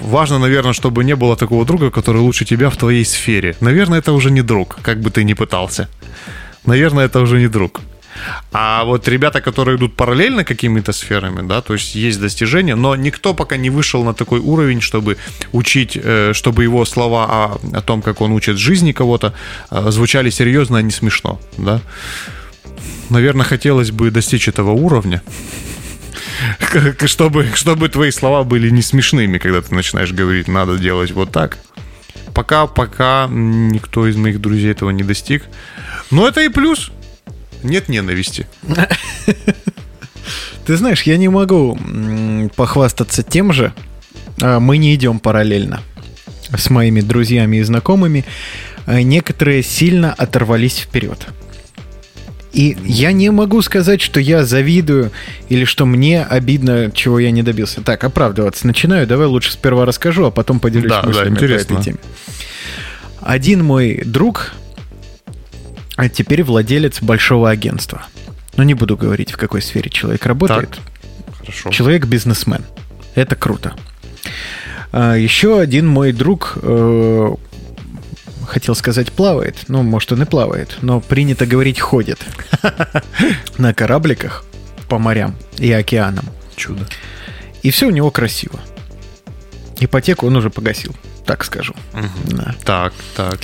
важно, наверное, чтобы не было такого друга, который лучше тебя в твоей сфере. Наверное, это уже не друг, как бы ты ни пытался. Наверное, это уже не друг. А вот ребята, которые идут параллельно какими-то сферами, да, то есть есть достижения, но никто пока не вышел на такой уровень, чтобы учить, э, чтобы его слова о, о том, как он учит жизни кого-то, э, звучали серьезно, а не смешно, да. Наверное, хотелось бы достичь этого уровня, [LAUGHS] чтобы, чтобы твои слова были не смешными, когда ты начинаешь говорить, надо делать вот так. Пока, пока никто из моих друзей этого не достиг. Но это и плюс. Нет ненависти. [LAUGHS] Ты знаешь, я не могу похвастаться тем же. А, Мы не идем параллельно с моими друзьями и знакомыми. А, Некоторые сильно оторвались вперед. И я не могу сказать, что я завидую или что мне обидно, чего я не добился. Так, оправдываться начинаю. Давай лучше сперва расскажу, а потом поделюсь Да, да, мыслями по интересно. этой теме. Один мой друг, а теперь владелец большого агентства. Но не буду говорить, в какой сфере человек работает. Хорошо. Человек бизнесмен. Это круто. А, Еще один мой друг, э, хотел сказать, плавает. Ну, может, он и плавает, но принято говорить, ходит [LAUGHS] на корабликах по морям и океанам. Чудо. И все у него красиво. Ипотеку он уже погасил, так скажу. Да. Так, так.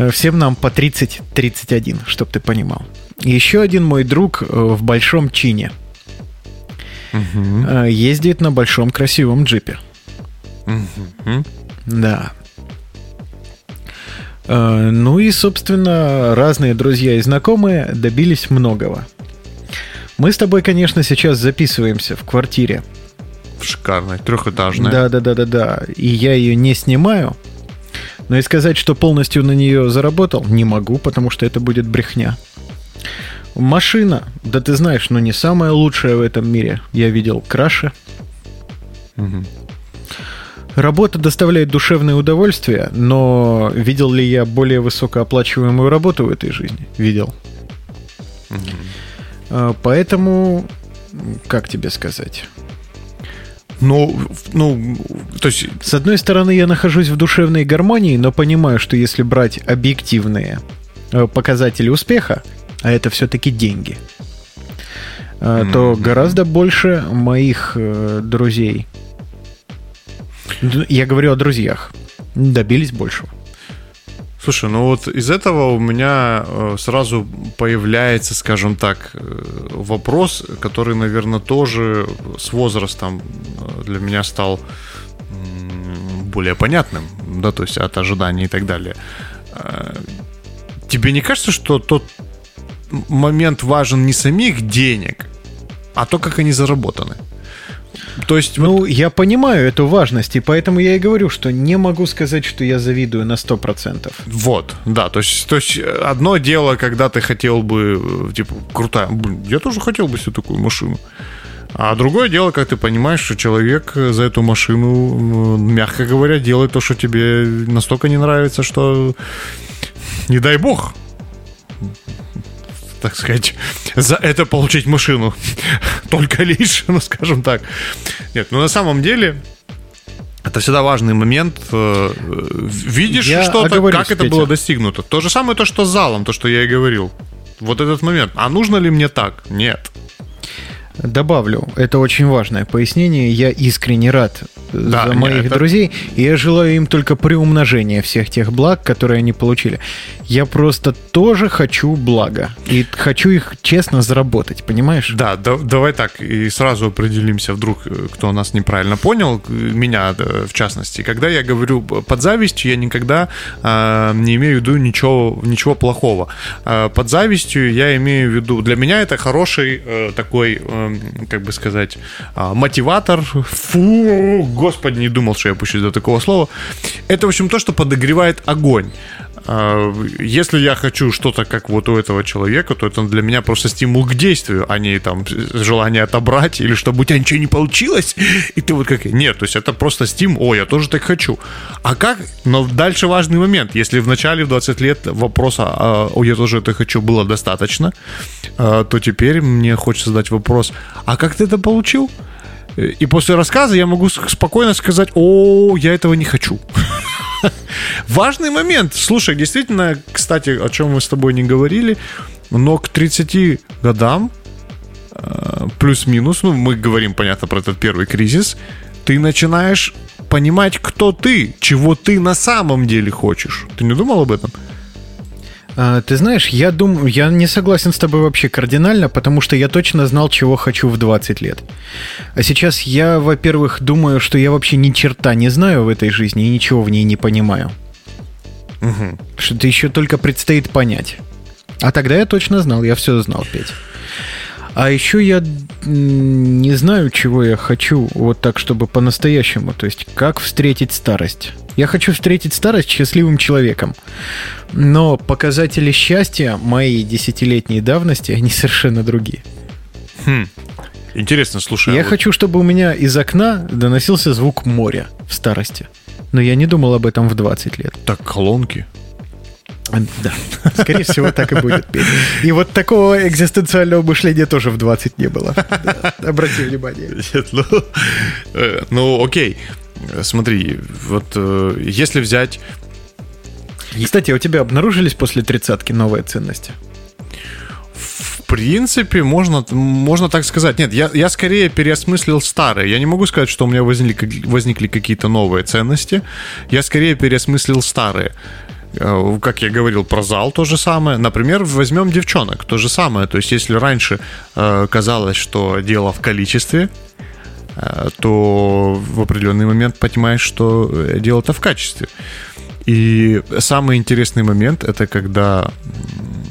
Э, Всем нам по 30-31, чтоб ты понимал. Еще один мой друг э, в большом чине. Э, Ездит на большом красивом джипе. Мгм. Да. Ну и, собственно, разные друзья и знакомые добились многого. Мы с тобой, конечно, сейчас записываемся в квартире. Шикарная, трехэтажная. Да, да, да, да, да. И я ее не снимаю. Но и сказать, что полностью на нее заработал, не могу, потому что это будет брехня. Машина, да ты знаешь, ну не самая лучшая в этом мире. Я видел краше. Мгм. Работа доставляет душевное удовольствие, но видел ли я более высокооплачиваемую работу в этой жизни? Видел. А, Поэтому, как тебе сказать? Ну, ну, то есть, С одной стороны, я нахожусь в душевной гармонии, но понимаю, что если брать объективные э, показатели успеха, а это все-таки деньги, э, то гораздо больше моих э, друзей, д- я говорю о друзьях, добились большего. Слушай, ну вот из этого у меня э, сразу появляется, скажем так, э, вопрос, который, наверное, тоже с возрастом э, для меня стал более понятным, да, то есть от ожиданий и так далее. Э, Тебе не кажется, что тот момент важен не самих денег, а то, как они заработаны? То есть, ну, вот... я понимаю эту важность, и поэтому я и говорю, что не могу сказать, что я завидую на 100%. Вот, да, то есть, то есть одно дело, когда ты хотел бы, э, типа, крутая, блин, я тоже хотел бы себе такую машину. А другое дело, как ты понимаешь, что человек за эту машину, мягко говоря, делает то, что тебе настолько не нравится, что не дай бог, так сказать, за это получить машину. Только лишь, ну, скажем так. Нет, ну, на самом деле, это всегда важный момент. Э, видишь что-то, как это было достигнуто. То же самое то, что с залом, то, что я и говорил. Вот этот момент. А нужно ли мне так? Нет. Добавлю, это очень важное пояснение. Я искренне рад да, за моих это... друзей, и я желаю им только приумножения всех тех благ, которые они получили. Я просто тоже хочу блага, и хочу их честно заработать, понимаешь? Да, да давай так, и сразу определимся, вдруг э, кто нас неправильно понял, меня в частности. Когда я говорю под завистью, я никогда э, не имею в виду ничего, ничего плохого. Э, под завистью я имею в виду, для меня это хороший э, такой, э, как бы сказать, э, мотиватор. Фу, господи, не думал, что я опущусь до такого слова. Это, в общем, то, что подогревает огонь. А, если я хочу что-то как вот у этого человека, то это для меня просто стимул к действию, а не там желание отобрать или чтобы у тебя ничего не получилось, и ты вот как... Нет, то есть это просто стимул, о, я тоже так хочу. А как? Но дальше важный момент. Если в начале, в 20 лет вопроса а, «о, я тоже это хочу» было достаточно, а, то теперь мне хочется задать вопрос, а как ты это получил? И после рассказа я могу спокойно сказать, о, я этого не хочу. [LAUGHS] Важный момент. Слушай, действительно, кстати, о чем мы с тобой не говорили, но к 30 годам, э, плюс-минус, ну, мы говорим, понятно, про этот первый кризис, ты начинаешь понимать, кто ты, чего ты на самом деле хочешь. Ты не думал об этом? А, ты знаешь, я думаю, я не согласен с тобой вообще кардинально, потому что я точно знал, чего хочу в 20 лет. А сейчас я, во-первых, думаю, что я вообще ни черта не знаю в этой жизни и ничего в ней не понимаю. Угу. Что-то еще только предстоит понять. А тогда я точно знал, я все знал, Петь. А еще я не знаю, чего я хочу, вот так, чтобы по-настоящему. То есть, как встретить старость. Я хочу встретить старость счастливым человеком. Но показатели счастья моей десятилетней давности, они совершенно другие. Хм. Интересно, слушай. Я а хочу, чтобы у меня из окна доносился звук моря в старости. Но я не думал об этом в 20 лет. Так, колонки. Да, скорее всего, так и будет. И вот такого экзистенциального мышления тоже в 20 не было. Да, обрати внимание. Нет, ну, э, ну, окей. Смотри, вот э, если взять... Кстати, у тебя обнаружились после тридцатки новые ценности? В принципе, можно, можно так сказать. Нет, я, я скорее переосмыслил старые. Я не могу сказать, что у меня возникли, возникли какие-то новые ценности. Я скорее переосмыслил старые. Э, как я говорил про зал, то же самое. Например, возьмем девчонок, то же самое. То есть, если раньше э, казалось, что дело в количестве, э, то в определенный момент понимаешь, что дело-то в качестве. И самый интересный момент это когда,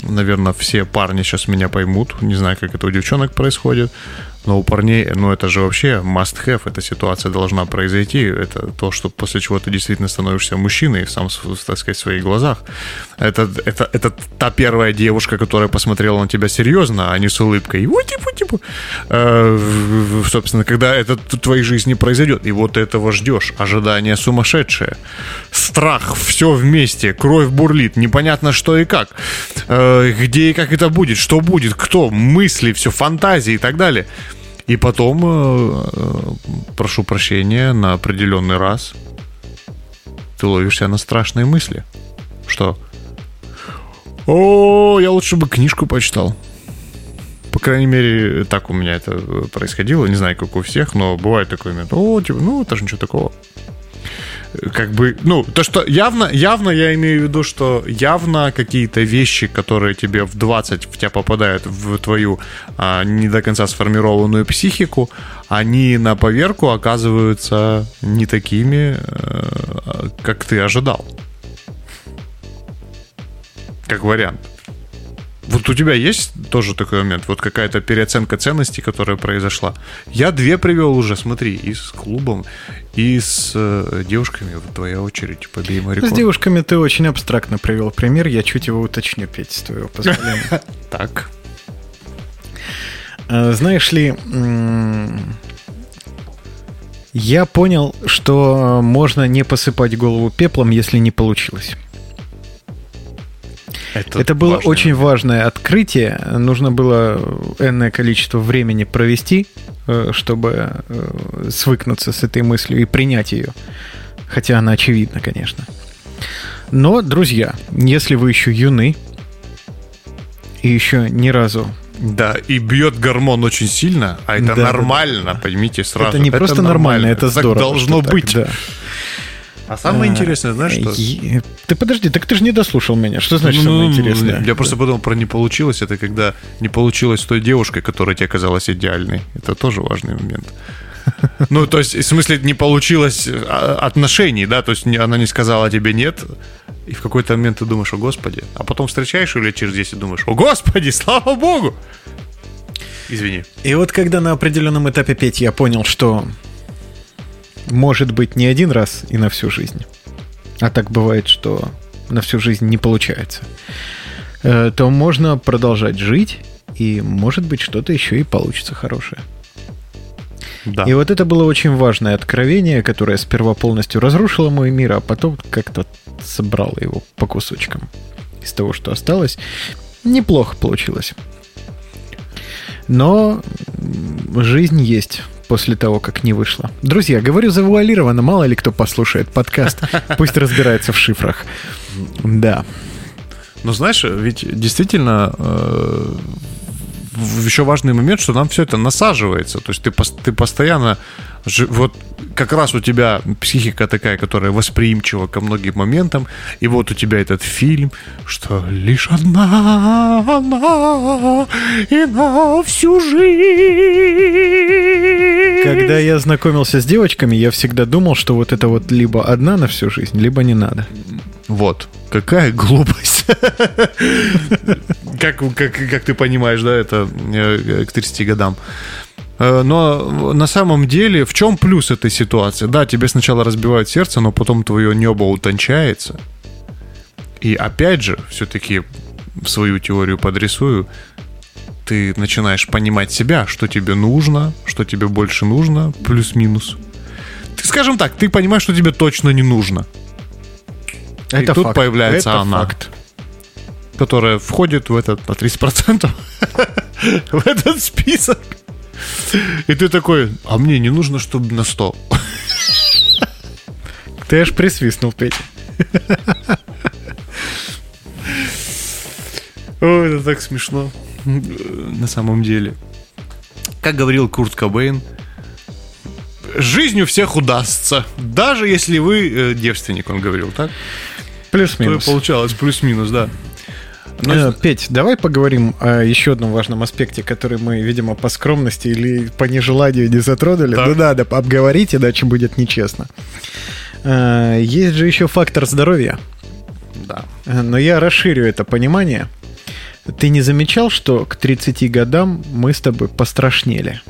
наверное, все парни сейчас меня поймут, не знаю, как это у девчонок происходит, но у парней, ну это же вообще must have, эта ситуация должна произойти. Это то, что после чего ты действительно становишься мужчиной, сам, так сказать, в своих глазах. Это, это, это та первая девушка, которая посмотрела на тебя серьезно, а не с улыбкой. Вот типа, типа. Э, собственно, когда это в твоей жизни произойдет. И вот этого ждешь. Ожидание сумасшедшее. Страх, все вместе, кровь бурлит, непонятно что и как. Э, где и как это будет, что будет, кто, мысли, все, фантазии и так далее. И потом, э, э, прошу прощения, на определенный раз ты ловишься на страшные мысли. Что? О, я лучше бы книжку почитал. По крайней мере, так у меня это происходило. Не знаю, как у всех, но бывает такой момент. О, типа, ну, это же ничего такого как бы, ну, то, что явно, явно я имею в виду, что явно какие-то вещи, которые тебе в 20 в тебя попадают в твою а, не до конца сформированную психику, они на поверку оказываются не такими, а, как ты ожидал. Как вариант. Вот у тебя есть тоже такой момент, вот какая-то переоценка ценностей, которая произошла. Я две привел уже, смотри, и с клубом, и с э, девушками. Вот твоя очередь, побей мой рекорд. С девушками ты очень абстрактно привел пример, я чуть его уточню, Петь, с твоего позволения. [LAUGHS] Так. Э, Знаешь ли, я понял, что можно не посыпать голову пеплом, если не получилось. Это было важный очень важное открытие. Нужно было энное количество времени провести, э, чтобы э, свыкнуться с этой мыслью и принять ее. Хотя она очевидна, конечно. Но, друзья, если вы еще юны и еще ни разу... Да, и бьет гормон очень сильно, а это Да, да, нормально, поймите сразу. это не просто нормально, это Так здорово. должно так, быть. да. А самое А, интересное, знаешь, что? е- Ты подожди, так ты же не дослушал меня. Что значит самое Ну, интересное? Я просто подумал про не получилось. Это когда не получилось с той девушкой, которая тебе казалась идеальной. Это тоже важный момент. [LAUGHS] Ну, то есть, в смысле, не получилось а, отношений, да, то есть она не сказала тебе нет, и в какой-то момент ты думаешь, о господи, а потом встречаешь ее лет через 10 и думаешь, о господи, [LAUGHS] слава богу! Извини. И вот когда на определенном этапе петь я понял, что может быть не один раз и на всю жизнь, а так бывает, что на всю жизнь не получается, э, то можно продолжать жить, и может быть что-то еще и получится хорошее. Да. И вот это было очень важное откровение, которое сперва полностью разрушило мой мир, а потом как-то собрало его по кусочкам из того, что осталось. Неплохо получилось. Но жизнь есть после того, как не вышло. Друзья, говорю завуалированно, мало ли кто послушает подкаст. Пусть разбирается в шифрах. Да. Но знаешь, ведь действительно э, еще важный момент, что нам все это насаживается. То есть ты, ты постоянно... Вот как раз у тебя психика такая, которая восприимчива ко многим моментам, и вот у тебя этот фильм, что лишь одна она и на всю жизнь. Когда я знакомился с девочками, я всегда думал, что вот это вот либо одна на всю жизнь, либо не надо. Вот. Какая глупость. как, как, как ты понимаешь, да, это э, к 30 годам. Э, Но на самом деле, в чем плюс этой ситуации? Да, тебе сначала разбивают сердце, но потом твое небо утончается. И опять же, все-таки свою теорию подрисую, ты начинаешь понимать себя, что тебе нужно, что тебе больше нужно, плюс-минус. Ты, скажем так, ты понимаешь, что тебе точно не нужно. И тут факт. появляется Это она. факт. которая входит в этот на 30% [LAUGHS] в этот список. И ты такой, а мне не нужно, чтобы на 100. Ты аж присвистнул, Петя. Ой, это так смешно. На самом деле. Как говорил Курт Кобейн, жизнь у всех удастся, даже если вы э, девственник, он говорил, так? Плюс-минус. получалось плюс-минус, да. Э, Петь, давай поговорим о еще одном важном аспекте, который мы, видимо, по скромности или по нежеланию не затронули. Так. Ну надо обговорить, иначе будет нечестно. Э, Есть же еще фактор здоровья. да. Э, Но я расширю это понимание. Ты не замечал, что к 30 годам мы с тобой пострашнели?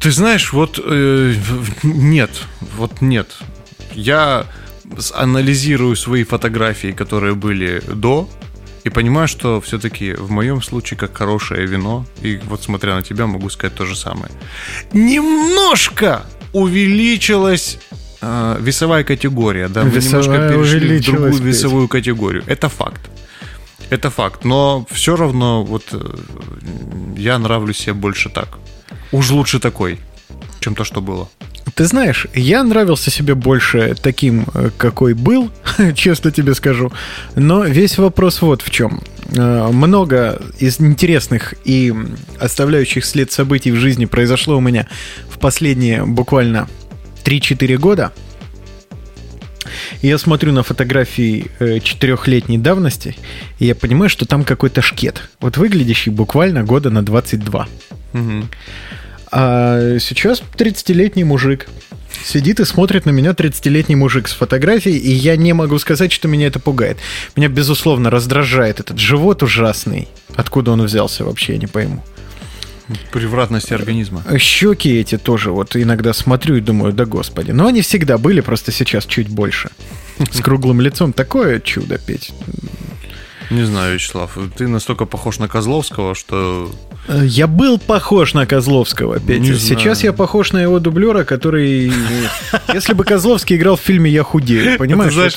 Ты знаешь, вот э, нет, вот нет. Я анализирую свои фотографии, которые были до, и понимаю, что все-таки в моем случае как хорошее вино, и вот смотря на тебя, могу сказать то же самое. Немножко увеличилась э, весовая категория, да, мы Весовая немножко перешли в другую Петь. весовую категорию. Это факт. Это факт. Но все равно вот э, я нравлюсь себе больше так. Уж лучше такой, чем то, что было. Ты знаешь, я нравился себе больше таким, э, какой был, [LAUGHS] честно тебе скажу. Но весь вопрос вот в чем. Э, Много из интересных и оставляющих след событий в жизни произошло у меня в последние буквально 3-4 года. Я смотрю на фотографии э, четырехлетней давности, и я понимаю, что там какой-то шкет. Вот выглядящий буквально года на 22. Мгм. А сейчас 30-летний мужик. Сидит и смотрит на меня 30-летний мужик с фотографией, и я не могу сказать, что меня это пугает. Меня, безусловно, раздражает этот живот ужасный. Откуда он взялся вообще, я не пойму. Превратности организма. Щеки эти тоже вот иногда смотрю и думаю, да господи. Но они всегда были, просто сейчас чуть больше. С круглым лицом такое чудо петь. Не знаю, Вячеслав, ты настолько похож на Козловского, что... Э, Я был похож на Козловского, Петя. Сейчас я похож на его дублера, который... Если бы Козловский играл в фильме «Я худею», понимаешь? Знаешь,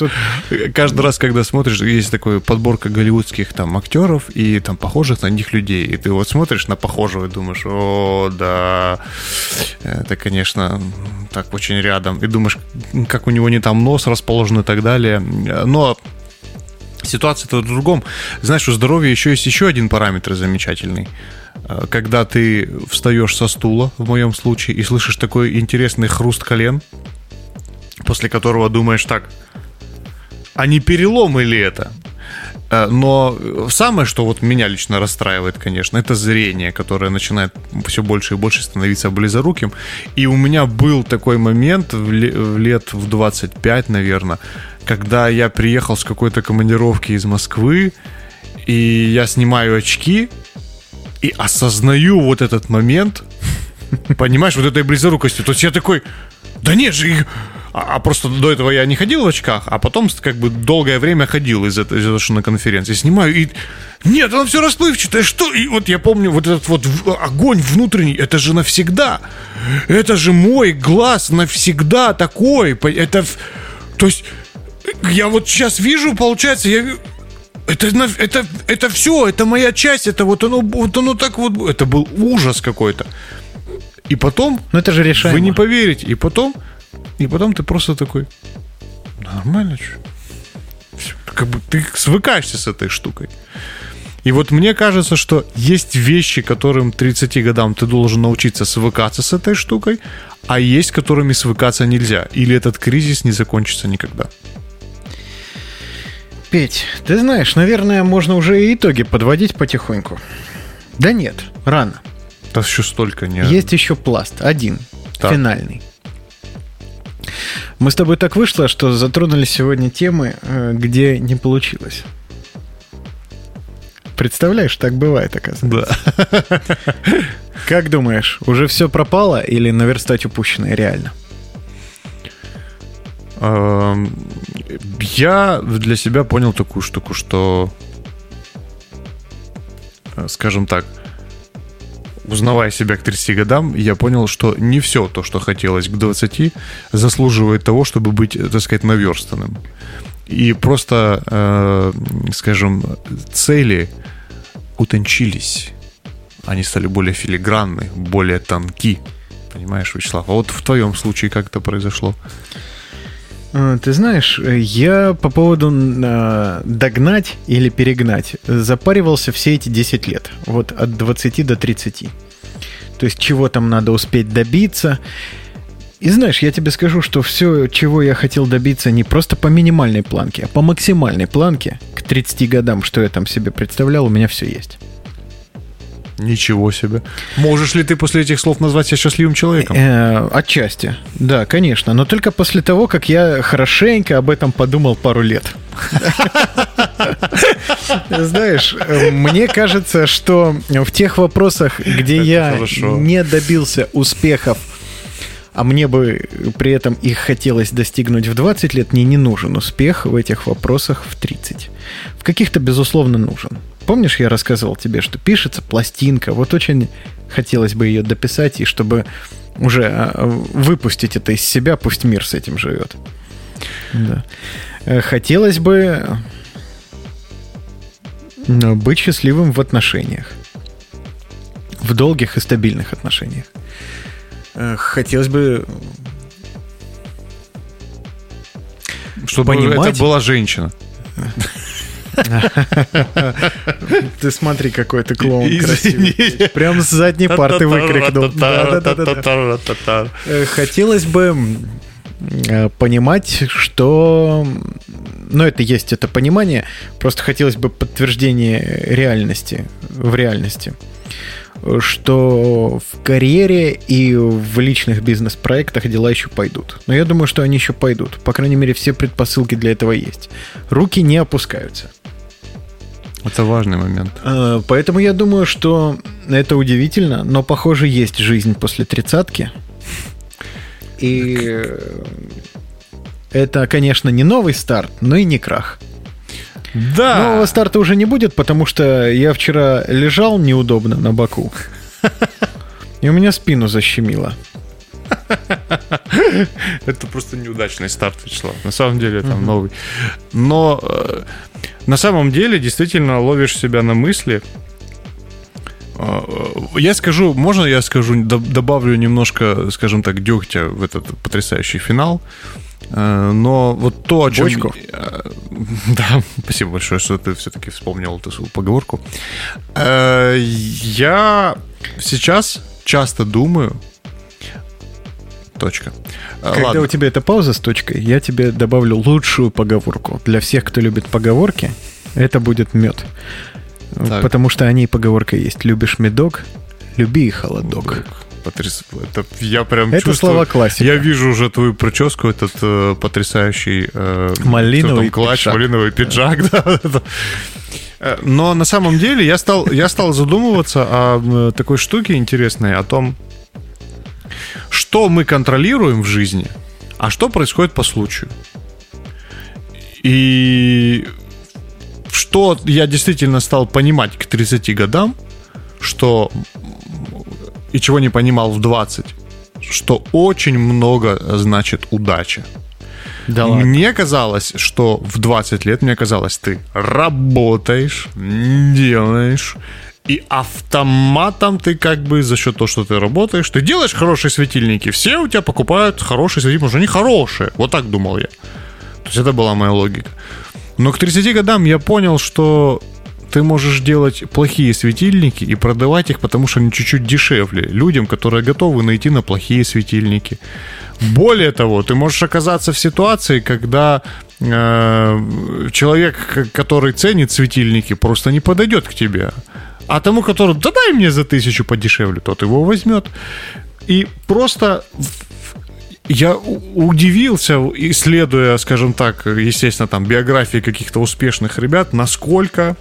каждый раз, когда смотришь, есть такая подборка голливудских там актеров и там похожих на них людей. И ты вот смотришь на похожего и думаешь, о, да, это, конечно, так очень рядом. И думаешь, как у него не там нос расположен и так далее. Но ситуация-то в другом. Знаешь, у здоровья еще есть еще один параметр замечательный. Э, Когда ты встаешь со стула, в моем случае, и слышишь такой интересный хруст колен, после которого думаешь так, а не перелом или это? Э, Но самое, что вот меня лично расстраивает, конечно, это зрение, которое начинает все больше и больше становиться близоруким. И у меня был такой момент в ле- в лет в 25, наверное, когда я приехал с какой-то командировки из Москвы, и я снимаю очки и осознаю вот этот момент, понимаешь, вот этой близорукости. То есть я такой, да нет же, а, а просто до этого я не ходил в очках, а потом как бы долгое время ходил из-за того, что на конференции снимаю, и нет, оно все расплывчатое, что? И вот я помню вот этот вот огонь внутренний, это же навсегда. Это же мой глаз навсегда такой. Это, то есть, я вот сейчас вижу, получается, я это, это, это все, это моя часть, это вот оно, вот оно так вот, это был ужас какой-то. И потом Ну это же решаемо. вы не поверите. И потом, и потом ты просто такой, нормально, что? Как бы ты свыкаешься с этой штукой. И вот мне кажется, что есть вещи, которым 30 годам ты должен научиться свыкаться с этой штукой, а есть, которыми свыкаться нельзя. Или этот кризис не закончится никогда. Петь, ты знаешь, наверное, можно уже и итоги подводить потихоньку. Да нет, рано. Да еще столько не... Есть еще пласт, один, Так. финальный. Мы с тобой так вышло, что затронули сегодня темы, э, где не получилось. Представляешь, так бывает, оказывается. Да. [LAUGHS] Как думаешь, уже все пропало или наверстать упущенное реально? Эм, Я для себя понял такую штуку, что, э, скажем так, узнавая себя к 30 годам, я понял, что не все то, что хотелось к 20, заслуживает того, чтобы быть, так сказать, наверстанным. И просто, э, скажем, цели утончились. Они стали более филигранны, более тонки. Понимаешь, Вячеслав? А вот в твоем случае как это произошло? Э, Ты знаешь, я по поводу э, догнать или перегнать запаривался все эти 10 лет. Вот от 20 до 30. То есть чего там надо успеть добиться. И знаешь, я тебе скажу, что все, чего я хотел добиться не просто по минимальной планке, а по максимальной планке к 30 годам, что я там себе представлял, у меня все есть. Ничего себе. Можешь ли ты после этих слов назвать себя счастливым человеком? Э, отчасти, да, конечно, но только после того, как я хорошенько об этом подумал пару лет. [LAUGHS] Знаешь, мне кажется, что в тех вопросах, где я не добился успехов, а мне бы при этом их хотелось достигнуть в 20 лет, мне не нужен успех в этих вопросах в 30. В каких-то, безусловно, нужен. Помнишь, я рассказывал тебе, что пишется пластинка, вот очень хотелось бы ее дописать, и чтобы уже э, выпустить это из себя, пусть мир с этим живет. Да. Э, Хотелось бы э, быть счастливым в отношениях. В долгих и стабильных отношениях. Э, Хотелось бы Чтобы понимать- это была женщина. [LAUGHS] [LAUGHS] Ты смотри, какой ты клоун красивый. Прям с задней парты выкрикнул. Э, Хотелось бы э, понимать, что... Ну, это есть это понимание. Просто хотелось бы подтверждение реальности в реальности. что в карьере и в личных бизнес-проектах дела еще пойдут. Но я думаю, что они еще пойдут. По крайней мере, все предпосылки для этого есть. Руки не опускаются. Это важный момент. А, Поэтому я думаю, что это удивительно, но, похоже, есть жизнь после тридцатки. И это, конечно, не новый старт, но и не крах. Да. Нового старта уже не будет, потому что я вчера лежал неудобно на боку. И у меня спину защемило. Это просто неудачный старт, Вячеслав. На самом деле там новый. Но э, на самом деле действительно ловишь себя на мысли. Э, Я скажу, можно я скажу, добавлю немножко, скажем так, дегтя в этот потрясающий финал. Э, Но вот то, о чем... Бочку? [LAUGHS] Да, спасибо большое, что ты все-таки вспомнил эту свою поговорку. Я сейчас часто думаю... Точка. Э, Когда ладно. у тебя эта пауза с точкой, я тебе добавлю лучшую поговорку. Для всех, кто любит поговорки, это будет мед. Так. Потому что о ней поговорка есть. Любишь медок, люби и холодок. Потряс... Это я прям Это чувствую. слова классика. Я вижу уже твою прическу, этот э, потрясающий э, Малиновый там, клатч, пиджак. малиновый пиджак. [LAUGHS] да. Э, Но на самом деле я стал, я стал задумываться о такой штуке интересной, о том, что мы контролируем в жизни, а что происходит по случаю. И что я действительно стал понимать к 30 годам, что и чего не понимал в 20, что очень много значит удача. Да ладно. Мне казалось, что в 20 лет, мне казалось, ты работаешь, делаешь, и автоматом ты как бы за счет того, что ты работаешь, ты делаешь хорошие светильники, все у тебя покупают хорошие светильники, потому что они хорошие. Вот так думал я. То есть это была моя логика. Но к 30 годам я понял, что ты можешь делать плохие светильники и продавать их, потому что они чуть-чуть дешевле людям, которые готовы найти на плохие светильники. Более того, ты можешь оказаться в ситуации, когда э, человек, который ценит светильники, просто не подойдет к тебе. А тому, который, да дай мне за тысячу подешевле, тот его возьмет. И просто я удивился, исследуя, скажем так, естественно, там биографии каких-то успешных ребят, насколько,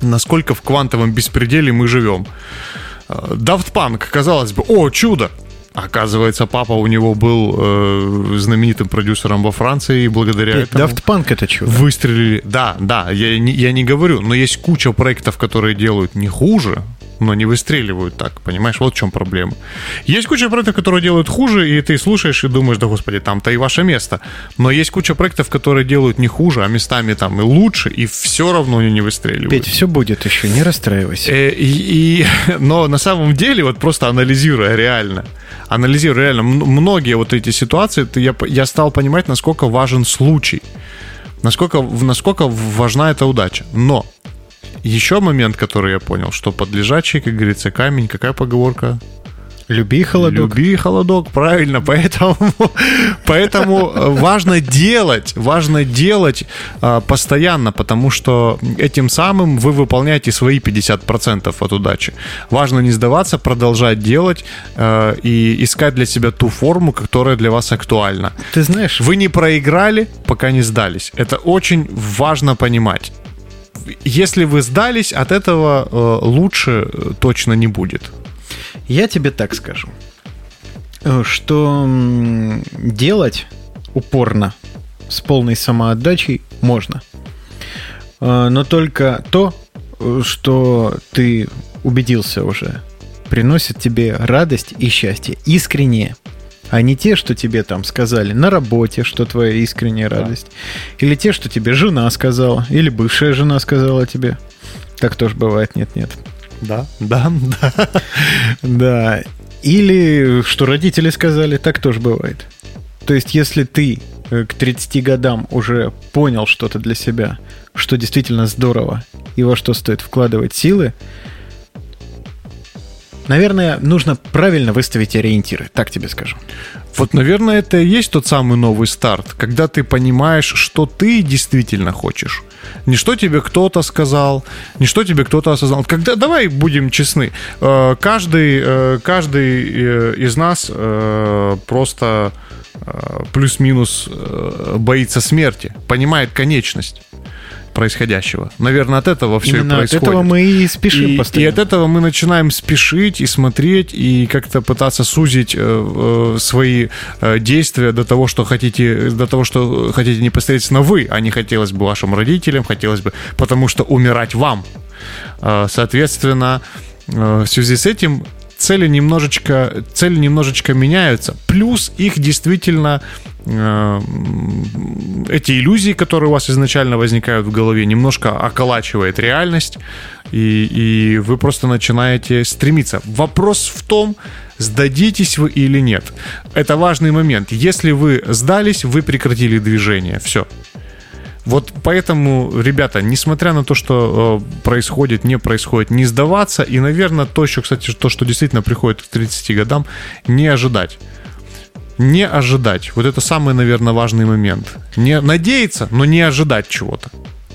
насколько в квантовом беспределе мы живем. Э, Daft Punk, казалось бы, о, чудо! Оказывается, папа у него был э, знаменитым продюсером во Франции, и благодаря Петь, этому Daft Punk это чудо. выстрелили. Да, да, я не, я не говорю, но есть куча проектов, которые делают не хуже, но не выстреливают так, понимаешь? Вот в чем проблема. Есть куча проектов, которые делают хуже, и ты слушаешь и думаешь, да господи, там-то и ваше место. Но есть куча проектов, которые делают не хуже, а местами там и лучше, и все равно они не выстреливают. Петь, все будет еще, не расстраивайся. Э, И, и- [LAUGHS] но на самом деле, вот просто анализируя реально, анализируя реально многие вот эти ситуации, я, я стал понимать, насколько важен случай, насколько, насколько важна эта удача. Но еще момент, который я понял, что под лежачий, как говорится, камень, какая поговорка? Люби холодок. Люби холодок, правильно. Поэтому, поэтому важно делать, важно делать э, постоянно, потому что этим самым вы выполняете свои 50% от удачи. Важно не сдаваться, продолжать делать э, и искать для себя ту форму, которая для вас актуальна. Ты знаешь, Вы не проиграли, пока не сдались. Это очень важно понимать. Если вы сдались, от этого э, лучше э, точно не будет. Я тебе так скажу, э, что делать упорно с полной самоотдачей можно. Но только то, что ты убедился уже, приносит тебе радость и счастье искреннее, а не те, что тебе там сказали на работе, что твоя искренняя радость, или те, что тебе жена сказала, или бывшая жена сказала тебе. Так тоже бывает, нет-нет. Да, да, да. Да. Или что родители сказали, так тоже бывает. То есть, если ты э, к 30 годам уже понял что-то для себя, что действительно здорово и во что стоит вкладывать силы, Наверное, нужно правильно выставить ориентиры, так тебе скажу. Вот, наверное, это и есть тот самый новый старт, когда ты понимаешь, что ты действительно хочешь. Не что тебе кто-то сказал, не что тебе кто-то осознал. Когда, давай будем честны, э, каждый, э, каждый э, из нас просто плюс-минус боится смерти, понимает конечность происходящего. Наверное, от этого все Именно и происходит. от этого мы и спешим и, постоянно. И от этого мы начинаем спешить и смотреть, и как-то пытаться сузить э, э, свои э, действия до того, что хотите, до того, что хотите непосредственно вы, а не хотелось бы вашим родителям, хотелось бы, потому что умирать вам. Э, соответственно, э, в связи с этим цели немножечко, цели немножечко меняются. Плюс их действительно э, эти иллюзии, которые у вас изначально возникают в голове, немножко околачивает реальность, и, и вы просто начинаете стремиться. Вопрос в том, сдадитесь вы или нет. Это важный момент. Если вы сдались, вы прекратили движение. Все. Вот поэтому, ребята, несмотря на то, что э, происходит, не происходит, не сдаваться. И, наверное, то еще, кстати, то, что действительно приходит к 30 годам, не ожидать. Не ожидать. Вот это самый, наверное, важный момент. Не надеяться, но не ожидать чего-то.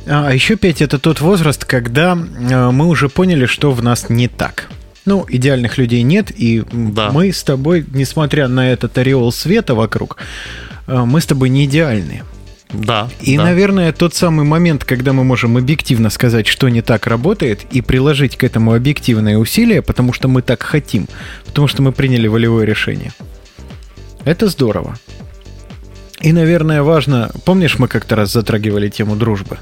А еще, Петя, это тот возраст, когда э, мы уже поняли, что в нас не так. Ну, идеальных людей нет, и Да. мы с тобой, несмотря на этот ореол света вокруг, э, мы с тобой не идеальные. Да. И, да. наверное, тот самый момент, когда мы можем объективно сказать, что не так работает, и приложить к этому объективные усилия, потому что мы так хотим, потому что мы приняли волевое решение. Это здорово. И, наверное, важно... Помнишь, мы как-то раз затрагивали тему дружбы?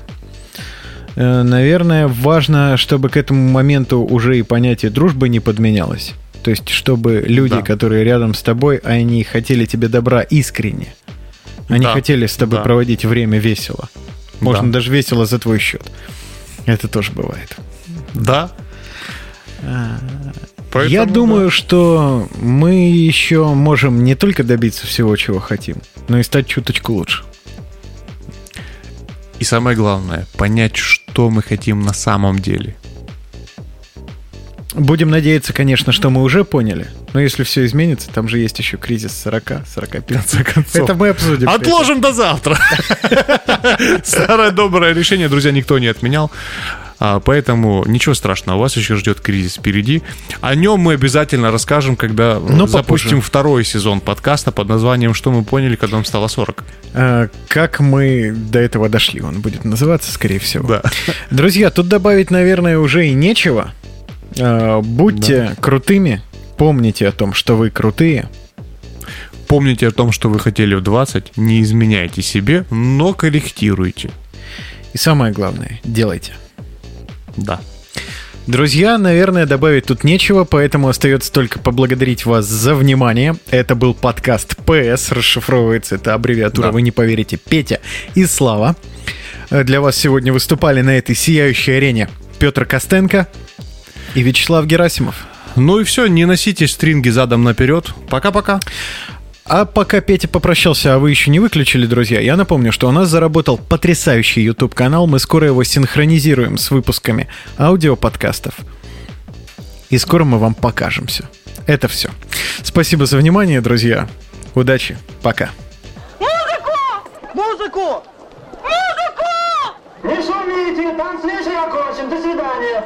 Э, Наверное, важно, чтобы к этому моменту уже и понятие дружбы не подменялось. То есть, чтобы люди, Да. которые рядом с тобой, они хотели тебе добра искренне. Они Да, хотели с тобой да. проводить время весело. Можно Да. даже весело за твой счет. Это тоже бывает. Да. Я Поэтому, думаю, что мы еще можем не только добиться всего, чего хотим, но и стать чуточку лучше. И самое главное, понять, что мы хотим на самом деле. Будем надеяться, конечно, что мы уже поняли. Но если все изменится, там же есть еще кризис 40, 45. конце концов. Это мы обсудим. Отложим до завтра. [LAUGHS] Старое доброе решение, друзья, никто не отменял. А, Поэтому ничего страшного, вас еще ждет кризис впереди. О нем мы обязательно расскажем, когда Но запустим попозже. второй сезон подкаста под названием «Что мы поняли, когда нам стало 40». А, Как мы до этого дошли, он будет называться, скорее всего. Да. Друзья, тут добавить, наверное, уже и нечего. А, Будьте крутыми, помните о том, что вы крутые. Помните о том, что вы хотели в 20, не изменяйте себе, но корректируйте. И самое главное, делайте. Да. Друзья, наверное, добавить тут нечего, поэтому остается только поблагодарить вас за внимание. Это был подкаст ПС, расшифровывается это аббревиатура, Да. вы не поверите, Петя и Слава. Э, Для вас сегодня выступали на этой сияющей арене Петр Костенко и Вячеслав Герасимов. Ну и все, не носите стринги задом наперед. Пока-пока. А пока Петя попрощался, а вы еще не выключили, друзья, я напомню, что у нас заработал потрясающий YouTube-канал. Мы скоро его синхронизируем с выпусками аудиоподкастов. И скоро мы вам покажемся. Это все. Спасибо за внимание, друзья. Удачи. Пока. Музыку! Музыку! Не шумите, танцвишь окончен, до свидания.